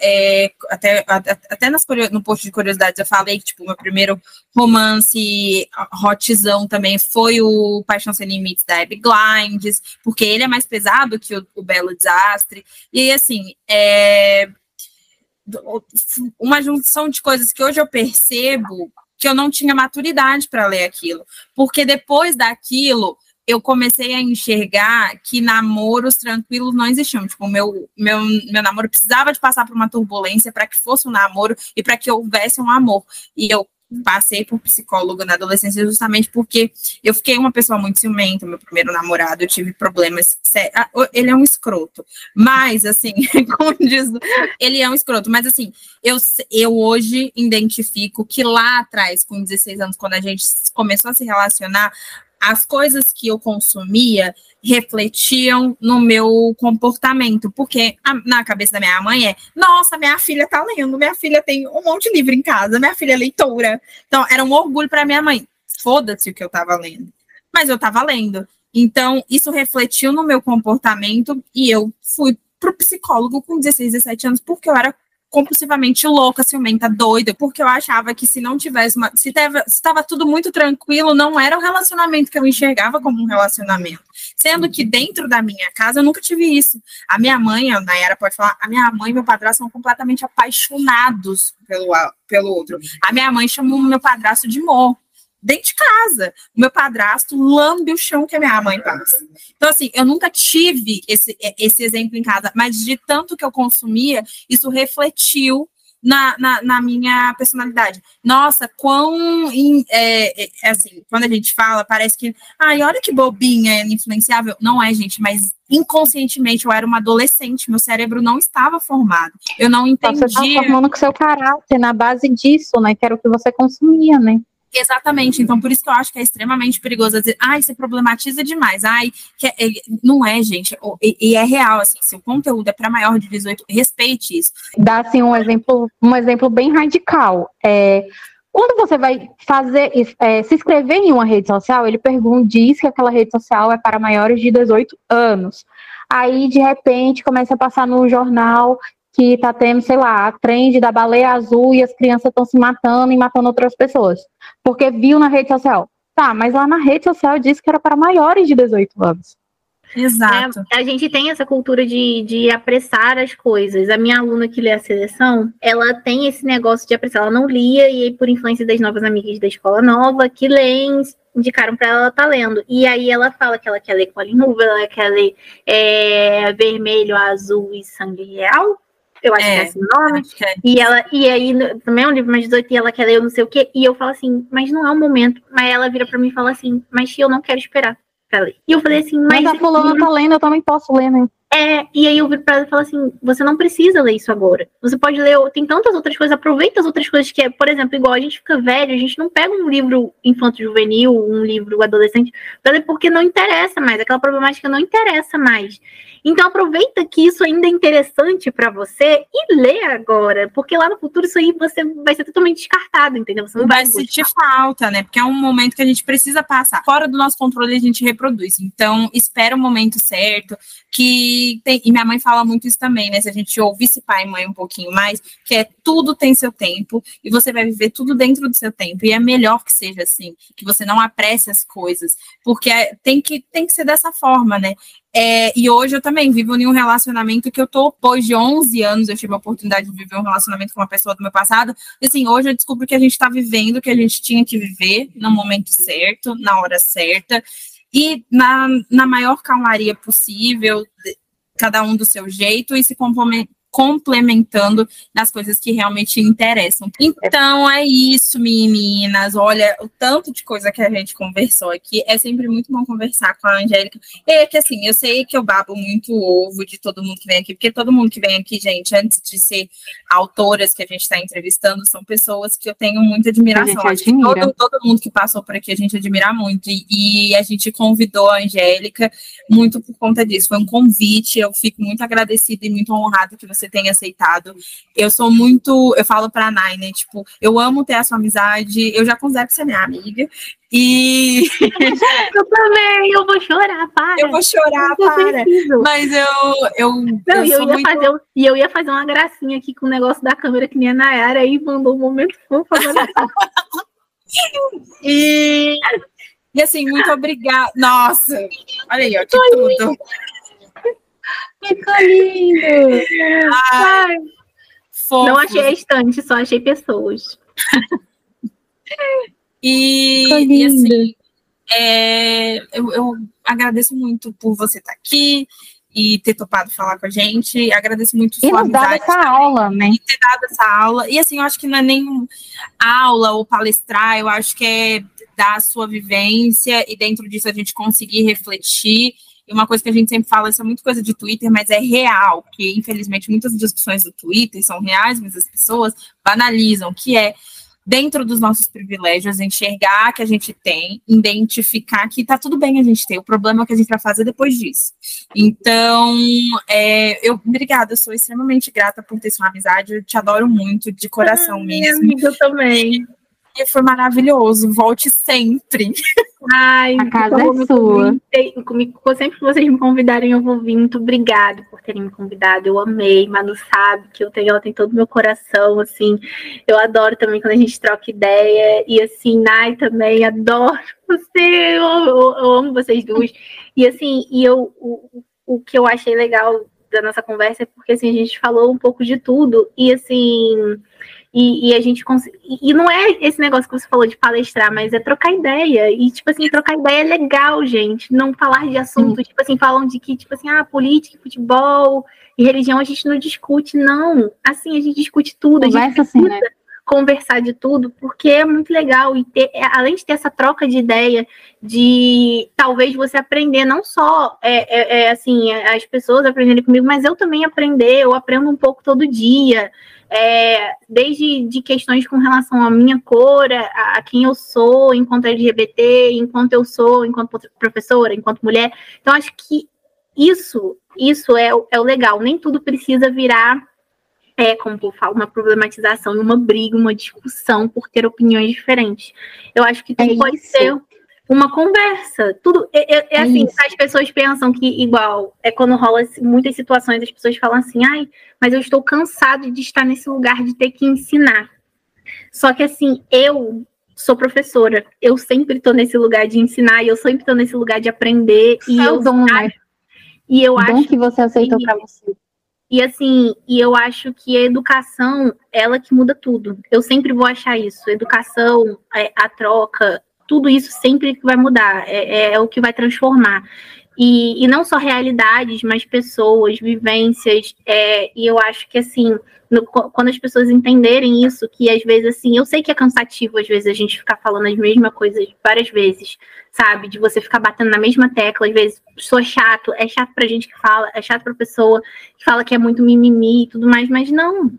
é, até, até nas, no post de curiosidades eu falei que, tipo, meu primeiro romance hotzão também foi o Paixão Sem Limites, da Abby Glindes, porque ele é mais pesado que o, o Belo Desastre, e aí, assim, é, uma junção de coisas que hoje eu percebo que eu não tinha maturidade para ler aquilo. Porque depois daquilo, eu comecei a enxergar que namoros tranquilos não existiam. Tipo, meu, meu, meu namoro precisava de passar por uma turbulência para que fosse um namoro e para que houvesse um amor. E eu passei por psicólogo na adolescência justamente porque eu fiquei uma pessoa muito ciumenta, meu primeiro namorado, eu tive problemas, ah, ele é um escroto, mas assim, como diz, ele é um escroto, mas assim, eu, eu hoje identifico que lá atrás, com 16 anos, quando a gente começou a se relacionar, as coisas que eu consumia refletiam no meu comportamento, porque a, na cabeça da minha mãe é: nossa, minha filha tá lendo, minha filha tem um monte de livro em casa, minha filha é leitora. Então, era um orgulho para minha mãe. Foda-se o que eu tava lendo. Mas eu tava lendo. Então, isso refletiu no meu comportamento e eu fui pro psicólogo com 16, 17 anos, porque eu era compulsivamente louca, ciumenta, doida, porque eu achava que se não tivesse uma. Se estava tudo muito tranquilo, não era o relacionamento que eu enxergava como um relacionamento. Sendo que dentro da minha casa eu nunca tive isso. A minha mãe, a Nayara pode falar, a minha mãe e meu padrasto são completamente apaixonados pelo, pelo outro. A minha mãe chamou meu padrasto de amor dentro de casa. O meu padrasto lambe o chão que a minha mãe passa. Então, assim, eu nunca tive esse, esse exemplo em casa, mas de tanto que eu consumia, isso refletiu na, na, na, minha personalidade. Nossa, quão. É, é, é, assim, quando a gente fala, parece que. Ai, olha que bobinha, é influenciável. Não é, gente, mas inconscientemente eu era uma adolescente, meu cérebro não estava formado. Eu não entendia. Você estava formando com seu caráter na base disso, né? Que era o que você consumia, né? Exatamente, então por isso que eu acho que é extremamente perigoso. Dizer, ai, você problematiza demais, ai, que é, não é, gente, e, e, é real, assim, se o conteúdo é para maior de 18, respeite isso. Dá, assim, um exemplo, um exemplo bem radical, é, quando você vai fazer, é, se inscrever em uma rede social, ele pergunta, diz que aquela rede social é para maiores de 18 anos, aí, de repente, começa a passar no jornal que tá tendo, sei lá, a trend da baleia azul e as crianças estão se matando e matando outras pessoas. Porque viu na rede social. Tá, mas lá na rede social disse que era para maiores de 18 anos. Exato. É, a gente tem essa cultura de, de apressar as coisas. A minha aluna que lê a seleção, ela tem esse negócio de apressar. Ela não lia, e aí, por influência das novas amigas da escola nova, que leem, indicaram para ela estar tá lendo. E aí ela fala que ela quer ler Colin Hoover, ela quer ler é, Vermelho, Azul e Sangue Real eu acho é, que é esse nome. É. E ela, e aí, também é um livro mais 18 e ela quer ler eu não sei o quê. E eu falo assim, mas não é o momento. Mas ela vira pra mim e fala assim, mas eu não quero esperar. pra ler. E eu falei assim, mas. Mas a fulana tá lendo, eu também posso ler, né? É, e aí eu vi pra ela e falei assim: você não precisa ler isso agora. Você pode ler, tem tantas outras coisas, aproveita as outras coisas que é, por exemplo, igual a gente fica velho, a gente não pega um livro infanto-juvenil, um livro adolescente, pra ler porque não interessa mais, aquela problemática não interessa mais. Então aproveita que isso ainda é interessante para você e lê agora, porque lá no futuro isso aí você vai ser totalmente descartado, entendeu? Você não vai, vai sentir falta, né? Porque é um momento que a gente precisa passar. Fora do nosso controle a gente reproduz. Então espera o momento certo, que tem, e minha mãe fala muito isso também, né? Se a gente ouvisse pai e mãe um pouquinho mais, que é tudo tem seu tempo e você vai viver tudo dentro do seu tempo. E é melhor que seja assim, que você não apresse as coisas, porque é, tem que tem que ser dessa forma, né? É, e hoje eu também vivo em um relacionamento que eu tô, depois de 11 anos, eu tive a oportunidade de viver um relacionamento com uma pessoa do meu passado. E assim, hoje eu descubro que a gente está vivendo que a gente tinha que viver no momento certo, na hora certa, e na, na maior calmaria possível, cada um do seu jeito, e se complementando nas coisas que realmente interessam. Então é isso, meninas. Olha, o tanto de coisa que a gente conversou aqui. É sempre muito bom conversar com a Angélica. É que assim, eu sei que eu babo muito ovo de todo mundo que vem aqui, porque todo mundo que vem aqui, gente, antes de ser autoras que a gente está entrevistando, são pessoas que eu tenho muita admiração. Todo, todo mundo que passou por aqui a gente admira muito. E, e a gente convidou a Angélica muito por conta disso. Foi um convite. Eu fico muito agradecida e muito honrada que você você tenha aceitado. Eu sou muito, eu falo pra Nai, né? Tipo, eu amo ter a sua amizade, eu já considero ser minha amiga. E. eu também, eu vou chorar, para. Eu vou chorar, eu para. Mas eu. eu Não, eu, eu ia muito... fazer, e eu ia fazer uma gracinha aqui com o negócio da câmera que minha Nayara aí mandou um momento fofo. e. E assim, muito obrigada. Nossa, olha aí, ó, que tudo. Lindo! Ai, Não achei a estante, só achei pessoas. e, e, assim, é, eu, eu, agradeço muito por você estar aqui e ter topado falar com a gente. Agradeço muito e sua amizade. essa também, aula, né? E ter dado essa aula. E assim, eu acho que não é nem aula ou palestrar, eu acho que é dar a sua vivência e dentro disso a gente conseguir refletir e uma coisa que a gente sempre fala, isso é muito coisa de Twitter, mas é real, que infelizmente muitas discussões do Twitter são reais, mas as pessoas banalizam, que é dentro dos nossos privilégios, enxergar que a gente tem, identificar que tá tudo bem a gente ter, o problema é o que a gente vai fazer depois disso. Então, é, eu, obrigada, eu sou extremamente grata por ter sua amizade, eu te adoro muito, de coração mesmo. Amiga, eu também foi maravilhoso. Volte sempre. Ai, a casa é sua. sempre que vocês me convidarem, eu vou vir. Muito obrigado por terem me convidado. Eu amei. Manu sabe que eu tenho, ela tem todo o meu coração, assim. Eu adoro também quando a gente troca ideia. E assim, Nai também, adoro você. Eu, eu, eu amo vocês duas. E assim, e eu, o, o que eu achei legal da nossa conversa é porque assim, a gente falou um pouco de tudo. E assim e, e, a gente e não é esse negócio que você falou de palestrar, mas é trocar ideia. E, tipo assim, trocar ideia é legal, gente. Não falar de assunto, tipo assim, falam de que, tipo assim, ah, política, futebol e religião a gente não discute, não. Assim, a gente discute tudo. Conversa a gente assim, né? Conversar de tudo, porque é muito legal. E ter, é, além de ter essa troca de ideia, de talvez você aprender, não só é, é, é assim, as pessoas aprenderem comigo, mas eu também aprender, eu aprendo um pouco todo dia é, desde de questões com relação à minha cor, a, a, quem eu sou enquanto LGBT, enquanto eu sou, enquanto professora, enquanto mulher. Então, acho que isso, isso é, é o legal. Nem tudo precisa virar, é, como eu falo, uma problematização, uma briga, uma discussão por ter opiniões diferentes. Eu acho que tudo é pode ser uma conversa. Tudo é, é, é assim, Isso. as pessoas pensam que igual é quando rola muitas situações, as pessoas falam assim, ai, mas eu estou cansado de estar nesse lugar de ter que ensinar. Só que assim, eu sou professora, eu sempre estou nesse lugar de ensinar, e eu sempre estou nesse lugar de aprender e é eu dom, né? E eu o acho dom que você aceitou para você. E assim, e eu acho que a educação, ela que muda tudo. Eu sempre vou achar isso. Educação, a, é, a troca, tudo isso sempre vai mudar, é, é, é, o que vai transformar. E, e não só realidades, mas pessoas, vivências. É, e eu acho que, assim, no, quando as pessoas entenderem isso, que às vezes, assim, eu sei que é cansativo, às vezes, a gente ficar falando as mesmas coisas várias vezes, sabe? De você ficar batendo na mesma tecla, às vezes, sou chato, é chato pra gente que fala, é chato pra pessoa que fala que é muito mimimi e tudo mais, mas não.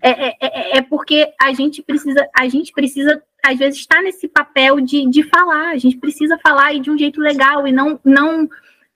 É, é, é, é porque a gente precisa, a gente precisa às vezes estar nesse papel de, de falar, a gente precisa falar e de um jeito legal e não não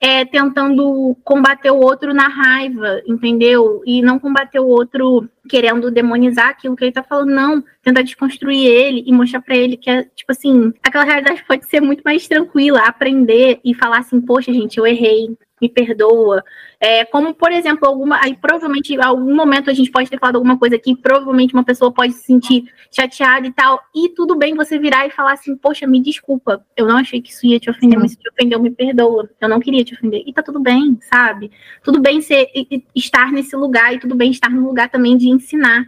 é, tentando combater o outro na raiva, entendeu? E não combater o outro querendo demonizar aquilo que ele tá falando, não. Tentar desconstruir ele e mostrar para ele que é, tipo assim, aquela realidade pode ser muito mais tranquila, aprender e falar assim, poxa, gente, eu errei, me perdoa. É, como, por exemplo, alguma. Aí provavelmente, em algum momento a gente pode ter falado alguma coisa que provavelmente uma pessoa pode se sentir chateada e tal. E tudo bem você virar e falar assim, poxa, me desculpa. Eu não achei que isso ia te ofender, mas se te ofendeu, me perdoa. Eu não queria te ofender. E tá tudo bem, sabe? Tudo bem ser, estar nesse lugar e tudo bem estar no lugar também de ensinar.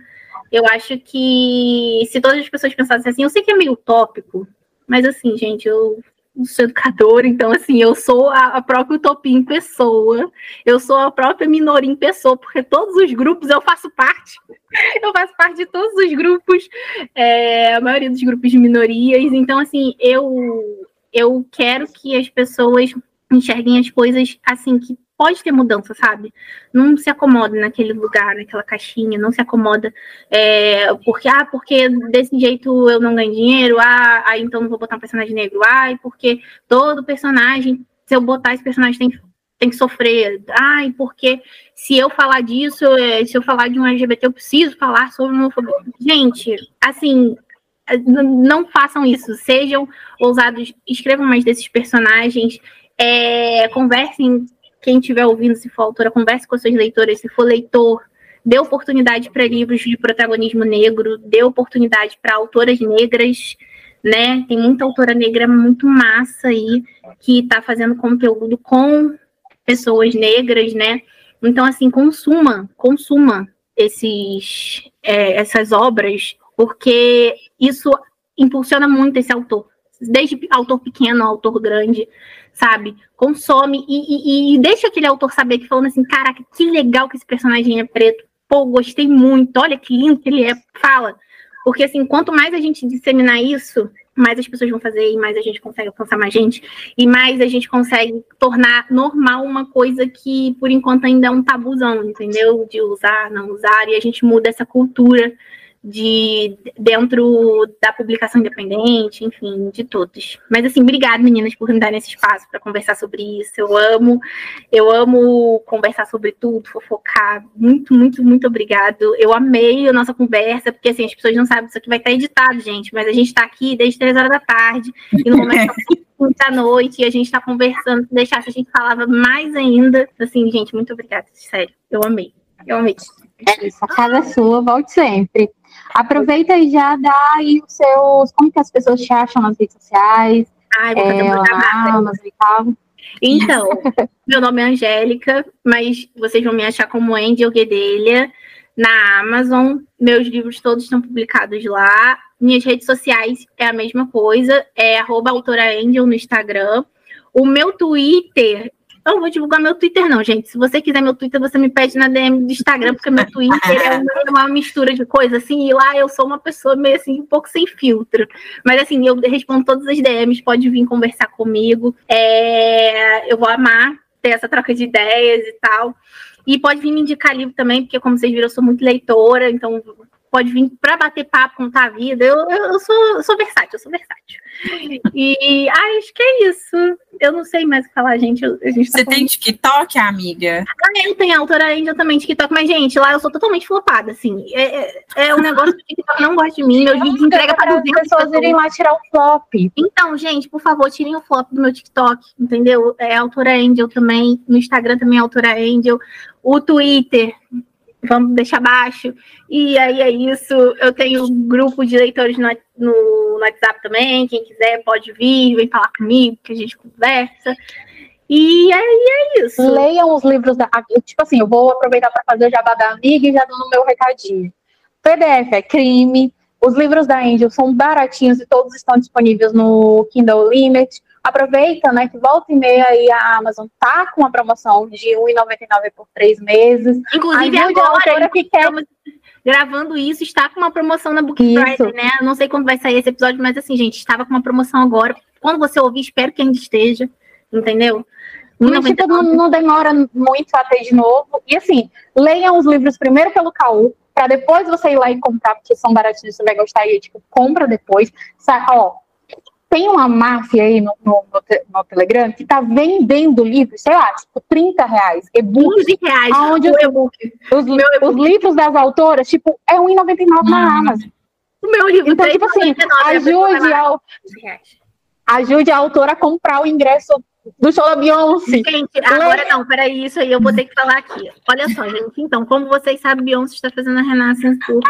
Eu acho que se todas as pessoas pensassem assim, eu sei que é meio utópico, mas assim, gente, eu sou educadora, então assim, eu sou a, a, própria utopia em pessoa, eu sou a própria minoria em pessoa, porque todos os grupos eu faço parte, eu faço parte de todos os grupos, é, a maioria dos grupos de minorias, então assim, eu, eu quero que as pessoas enxerguem as coisas assim, que pode ter mudança, sabe? Não se acomoda naquele lugar, naquela caixinha, não se acomoda é, porque, ah, porque desse jeito eu não ganho dinheiro, ah, aí então não vou botar um personagem negro, ai, porque todo personagem, se eu botar esse personagem tem, tem que sofrer, ai, porque se eu falar disso, é, se eu falar de um LGBT, eu preciso falar sobre homofobia. Gente, assim, não façam isso, sejam ousados, escrevam mais desses personagens, é, conversem quem estiver ouvindo, se for autora, converse com suas leitoras, se for leitor, dê oportunidade para livros de protagonismo negro, dê oportunidade para autoras negras, né? Tem muita autora negra muito massa aí que está fazendo conteúdo com pessoas negras, né? Então, assim, consuma, consuma esses, é, essas obras, porque isso impulsiona muito esse autor. Desde autor pequeno, autor grande, sabe? Consome e, e, e, deixa aquele autor saber que falando assim, caraca, que legal que esse personagem é preto. Pô, gostei muito, olha que lindo que ele é. Fala. Porque assim, quanto mais a gente disseminar isso, mais as pessoas vão fazer e mais a gente consegue alcançar mais gente e mais a gente consegue tornar normal uma coisa que por enquanto ainda é um tabuzão, entendeu? De usar, não usar e a gente muda essa cultura de dentro da publicação independente, enfim, de todos. Mas assim, obrigada meninas por me darem esse espaço para conversar sobre isso. Eu amo, eu amo conversar sobre tudo, fofocar. Muito, muito, muito obrigado. Eu amei a nossa conversa, porque assim, as pessoas não sabem, isso aqui vai estar editado, gente, mas a gente está aqui desde três horas da tarde e no momento da noite e a gente está conversando, se deixasse a gente falava mais ainda. Assim, gente, muito obrigada, sério. Eu amei. Eu amei. É isso, a casa é sua, volte sempre. Aproveita e já dá aí os seus. Como que as pessoas te acham nas redes sociais? Ai, vou é, Amazon e tal. Então, meu nome é Angélica, mas vocês vão me achar como Angel Guedelha na Amazon. Meus livros todos estão publicados lá. Minhas redes sociais é a mesma coisa, é arroba no Instagram. O meu Twitter eu não vou divulgar meu Twitter, não, gente. Se você quiser meu Twitter, você me pede na DM do Instagram, porque meu Twitter é uma, é uma mistura de coisas, assim, e lá eu sou uma pessoa meio assim, um pouco sem filtro. Mas assim, eu respondo todas as DMs, pode vir conversar comigo. É, eu vou amar ter essa troca de ideias e tal. E pode vir me indicar livro também, porque, como vocês viram, eu sou muito leitora, então pode vir para bater papo, contar a vida. Eu, eu, eu, sou, eu sou versátil, eu sou versátil. E acho que é isso. Eu não sei mais o que falar, gente. A gente tá Você tem TikTok, amiga? Ah, eu tenho autora ainda também TikTok, mas, gente, lá eu sou totalmente flopada, assim. É, é, é um negócio que o TikTok não gosta de mim. Meu vídeo entrega para 200 pessoas irem lá tirar o flop. Então, gente, por favor, tirem o flop do meu TikTok, entendeu? É autora Angel também. No Instagram também é autora Angel. O Twitter vamos deixar baixo. E aí é isso. Eu tenho um grupo de leitores no, no, no, WhatsApp também. Quem quiser pode vir, vem falar comigo, que a gente conversa. E aí é isso. Leiam os livros da. Tipo assim, eu vou aproveitar para fazer o jabá da amiga e já no meu recadinho. PDF é crime. Os livros da Angel são baratinhos e todos estão disponíveis no Kindle Limit. Aproveita, né, que volta e meia aí a Amazon tá com uma promoção de R$1,99 por três meses. Inclusive Ajude agora, a autora que quer... Gravando isso, está com uma promoção na Book Friday, né? Não sei quando vai sair esse episódio, mas assim, gente, estava com uma promoção agora. Quando você ouvir, espero que ainda esteja, entendeu? Mas, tipo, não, não, demora muito a ter de novo. E assim, leiam os livros primeiro pelo Caú, para depois você ir lá e comprar, porque são baratinhos, você vai gostar e tipo, compra depois. Sabe, ó, tem uma máfia aí no, no, no, no Telegram que tá vendendo livros, sei lá, tipo, 30 reais, e-book. 15 reais, onde os. Os, os, livros das autoras, tipo, é R$1,99 na Amazon. O meu livro Então, tipo assim, ajude, ao, ajude a autora a comprar o ingresso do show da Beyoncé. Gente, agora não, peraí, isso aí eu vou ter que falar aqui. Olha só, gente, então, como vocês sabem, Beyoncé está fazendo a Renaissance Tour.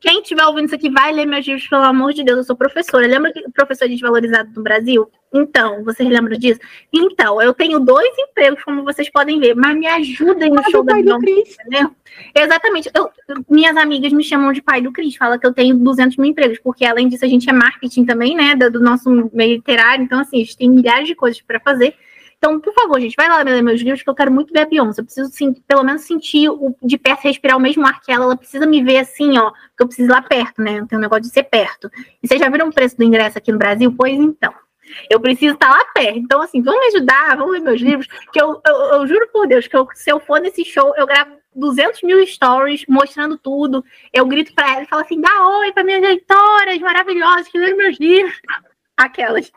Quem estiver ouvindo isso aqui, vai ler meus livros, pelo amor de Deus, eu sou professora. Lembra que professor desvalorizado no Brasil? Então, vocês lembram disso? Então, eu tenho dois empregos, como vocês podem ver, mas me ajudem no show da Beyoncé, entendeu? Exatamente. Eu, minhas amigas me chamam de pai do Cris, fala que eu tenho 200 mil empregos, porque além disso a gente é marketing também, né, do, do nosso meio literário, então assim, a gente tem milhares de coisas para fazer. Então, por favor, gente, vai lá ler meus livros, que eu quero muito ver a Beyoncé. Eu preciso, sim, pelo menos, sentir o, de perto, respirar o mesmo ar que ela. Ela precisa me ver assim, ó, porque eu preciso ir lá perto, né? Tem um negócio de ser perto. E vocês já viram o preço do ingresso aqui no Brasil? Pois então. Eu preciso estar lá perto. Então, assim, vamos me ajudar, vamos ler meus livros, que eu, eu, eu juro por Deus que eu, se eu for nesse show, eu gravo 200 mil stories mostrando tudo. Eu grito para ela e falo assim: dá oi para minhas leitoras maravilhosas que leram meus livros. Aquelas.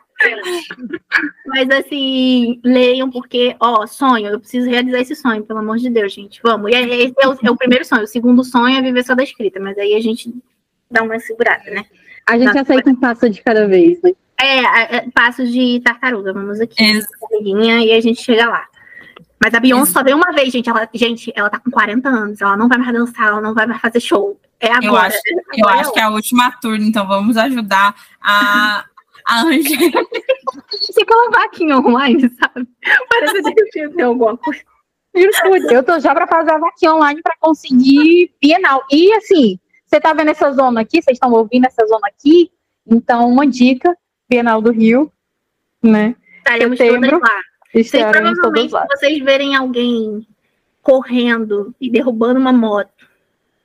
Mas assim, leiam, porque, ó, sonho, eu preciso realizar esse sonho, pelo amor de Deus, gente. Vamos. E esse é o, é o primeiro sonho. O segundo sonho é viver só da escrita, mas aí a gente dá uma segurada, né? A gente dá aceita um passo de cada vez, né? É, é passos de tartaruga. Vamos aqui, é. e a gente chega lá. Mas a Beyoncé só veio uma vez, gente. Ela, gente, ela tá com 40 anos. Ela não vai mais dançar, ela não vai mais fazer show. É agora. Eu acho, eu acho que é a última turno, então vamos ajudar a, a Angélica. Fica vaquinha online, sabe? Parece que tem alguma coisa. Eu tô já para fazer a vaquinha online para conseguir Bienal. E assim, você tá vendo essa zona aqui? Vocês estão ouvindo essa zona aqui? Então, uma dica: Bienal do Rio, né? Estaremos Setembro, todas lá. Estaremos provavelmente, se vocês verem alguém correndo e derrubando uma moto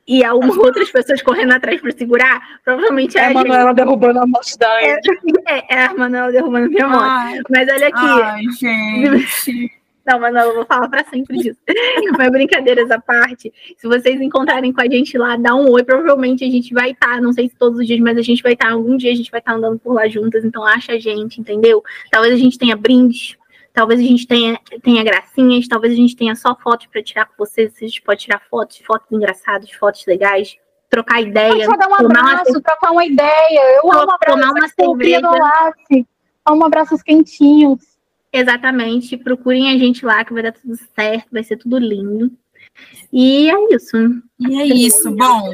e algumas outras pessoas correndo atrás para segurar, provavelmente é, a Manuela gente... derrubando a moto da é, é, é, a Manuela derrubando a minha moto. Ai, Mas olha aqui. Ai, gente. Não, Manuela, eu vou falar para sempre disso. Mas brincadeiras à parte, se vocês encontrarem com a gente lá, dá um oi. Provavelmente a gente vai estar, tá, não sei se todos os dias, mas a gente vai estar, tá, algum dia a gente vai estar tá andando por lá juntas. Então acha a gente, entendeu? Talvez a gente tenha brindes Talvez a gente tenha, tenha gracinhas, talvez a gente tenha só fotos para tirar com vocês. A gente pode tirar fotos, fotos engraçadas, fotos legais, trocar ideia. Só dar um abraço, uma... trocar uma ideia. Eu amo abraço, tomar uma cerveja. Amo abraços quentinhos. Exatamente. Procurem a gente lá que vai dar tudo certo, vai ser tudo lindo. E é isso. E é isso. Bom,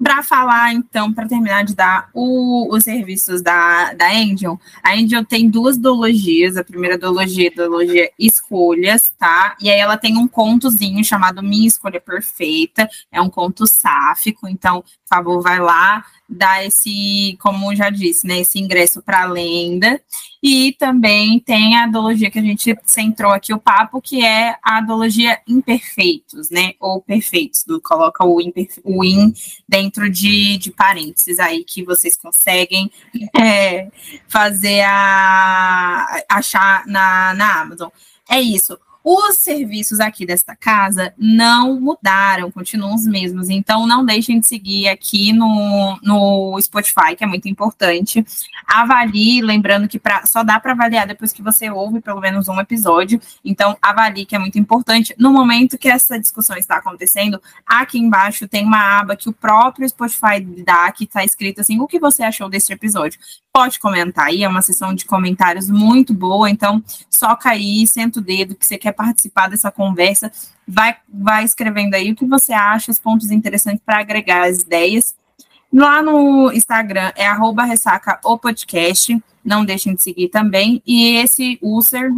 para falar, então, para terminar de dar o, os serviços da, da Angel, a Angel tem duas duologias. A primeira duologia é a duologia Escolhas, tá? E aí ela tem um contozinho chamado Minha Escolha Perfeita. É um conto sáfico, então, por favor, vai lá, dá esse, como já disse, né, esse ingresso para a lenda. E também tem a duologia que a gente centrou aqui o papo, que é a duologia Imperfeitos, né? Ou Perfeitos, do, coloca o, o in dentro de, de parênteses aí que vocês conseguem é, fazer a achar na, na Amazon. É isso. Os serviços aqui desta casa não mudaram, continuam os mesmos. Então, não deixem de seguir aqui no, no Spotify, que é muito importante. Avalie, lembrando que pra, só dá para avaliar depois que você ouve pelo menos um episódio. Então, avalie, que é muito importante. No momento que essa discussão está acontecendo, aqui embaixo tem uma aba que o próprio Spotify dá, que está escrito assim: o que você achou desse episódio? Pode comentar aí, é uma sessão de comentários muito boa. Então, só cair, senta o dedo que você quer participar dessa conversa, vai, vai escrevendo aí o que você acha, os pontos interessantes para agregar as ideias. Lá no Instagram é arroba ressaca o podcast, não deixem de seguir também. E esse user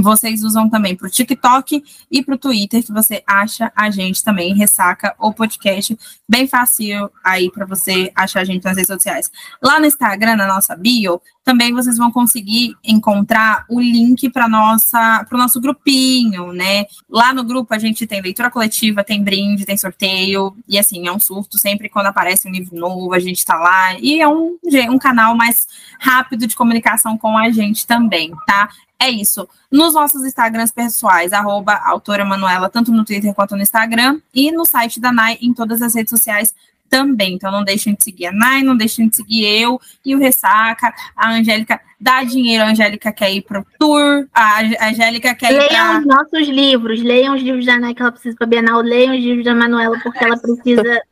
vocês usam também para o TikTok e para o Twitter, que você acha a gente também, Ressaca ou podcast, bem fácil aí para você achar a gente nas redes sociais. Lá no Instagram, na nossa bio, também vocês vão conseguir encontrar o link para nossa para o nosso grupinho, né? Lá no grupo a gente tem leitura coletiva, tem brinde, tem sorteio, e assim, é um surto sempre quando aparece um livro novo, a gente está lá, e é um, um canal mais rápido de comunicação com a gente também, tá? É isso. Nos nossos Instagrams pessoais, arroba autora Manuela, tanto no Twitter quanto no Instagram, e no site da NAI em todas as redes sociais também. Então não deixem de seguir a Nai, não deixem de seguir eu e o Ressaca. A Angélica dá dinheiro, a Angélica quer ir pro tour, a Angélica quer leiam ir Leiam os nossos livros, leiam os livros da Nai que ela precisa para Bienal, leiam os livros da Manuela, porque ela precisa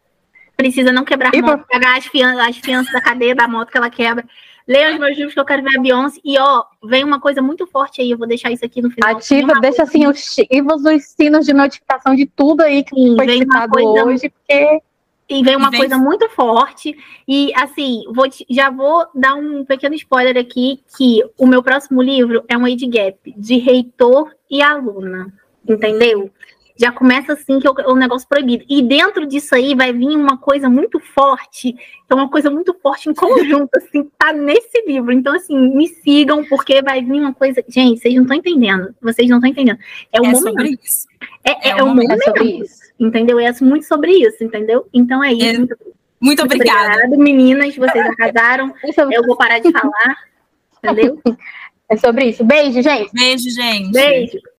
precisa não quebrar a moto, pagar as fianças, as fianças da cadeia da moto que ela quebra. Leiam os meus livros que eu quero ver a Beyoncé. E, ó, vem uma coisa muito forte aí, eu vou deixar isso aqui no final. Ativa, deixa assim os, os sinos de notificação de tudo aí que Sim, foi citado hoje, porque e vem uma coisa muito forte. E assim, vou te, já vou dar um pequeno spoiler aqui: que o meu próximo livro é um age gap de reitor e aluna. Entendeu? Já começa assim que é o negócio proibido. E dentro disso aí vai vir uma coisa muito forte, é uma coisa muito forte em conjunto, assim, tá nesse livro. Então, assim, me sigam, porque vai vir uma coisa. Gente, vocês não estão entendendo. Vocês não estão entendendo. É o é momento. É, é, é, o momento. É sobre isso entendeu? É muito sobre isso, entendeu? Então é isso. É, muito, muito, obrigada. Obrigado, meninas, vocês arrasaram. Eu vou parar de falar, entendeu? É sobre isso. Beijo, gente. Beijo, gente. Beijo.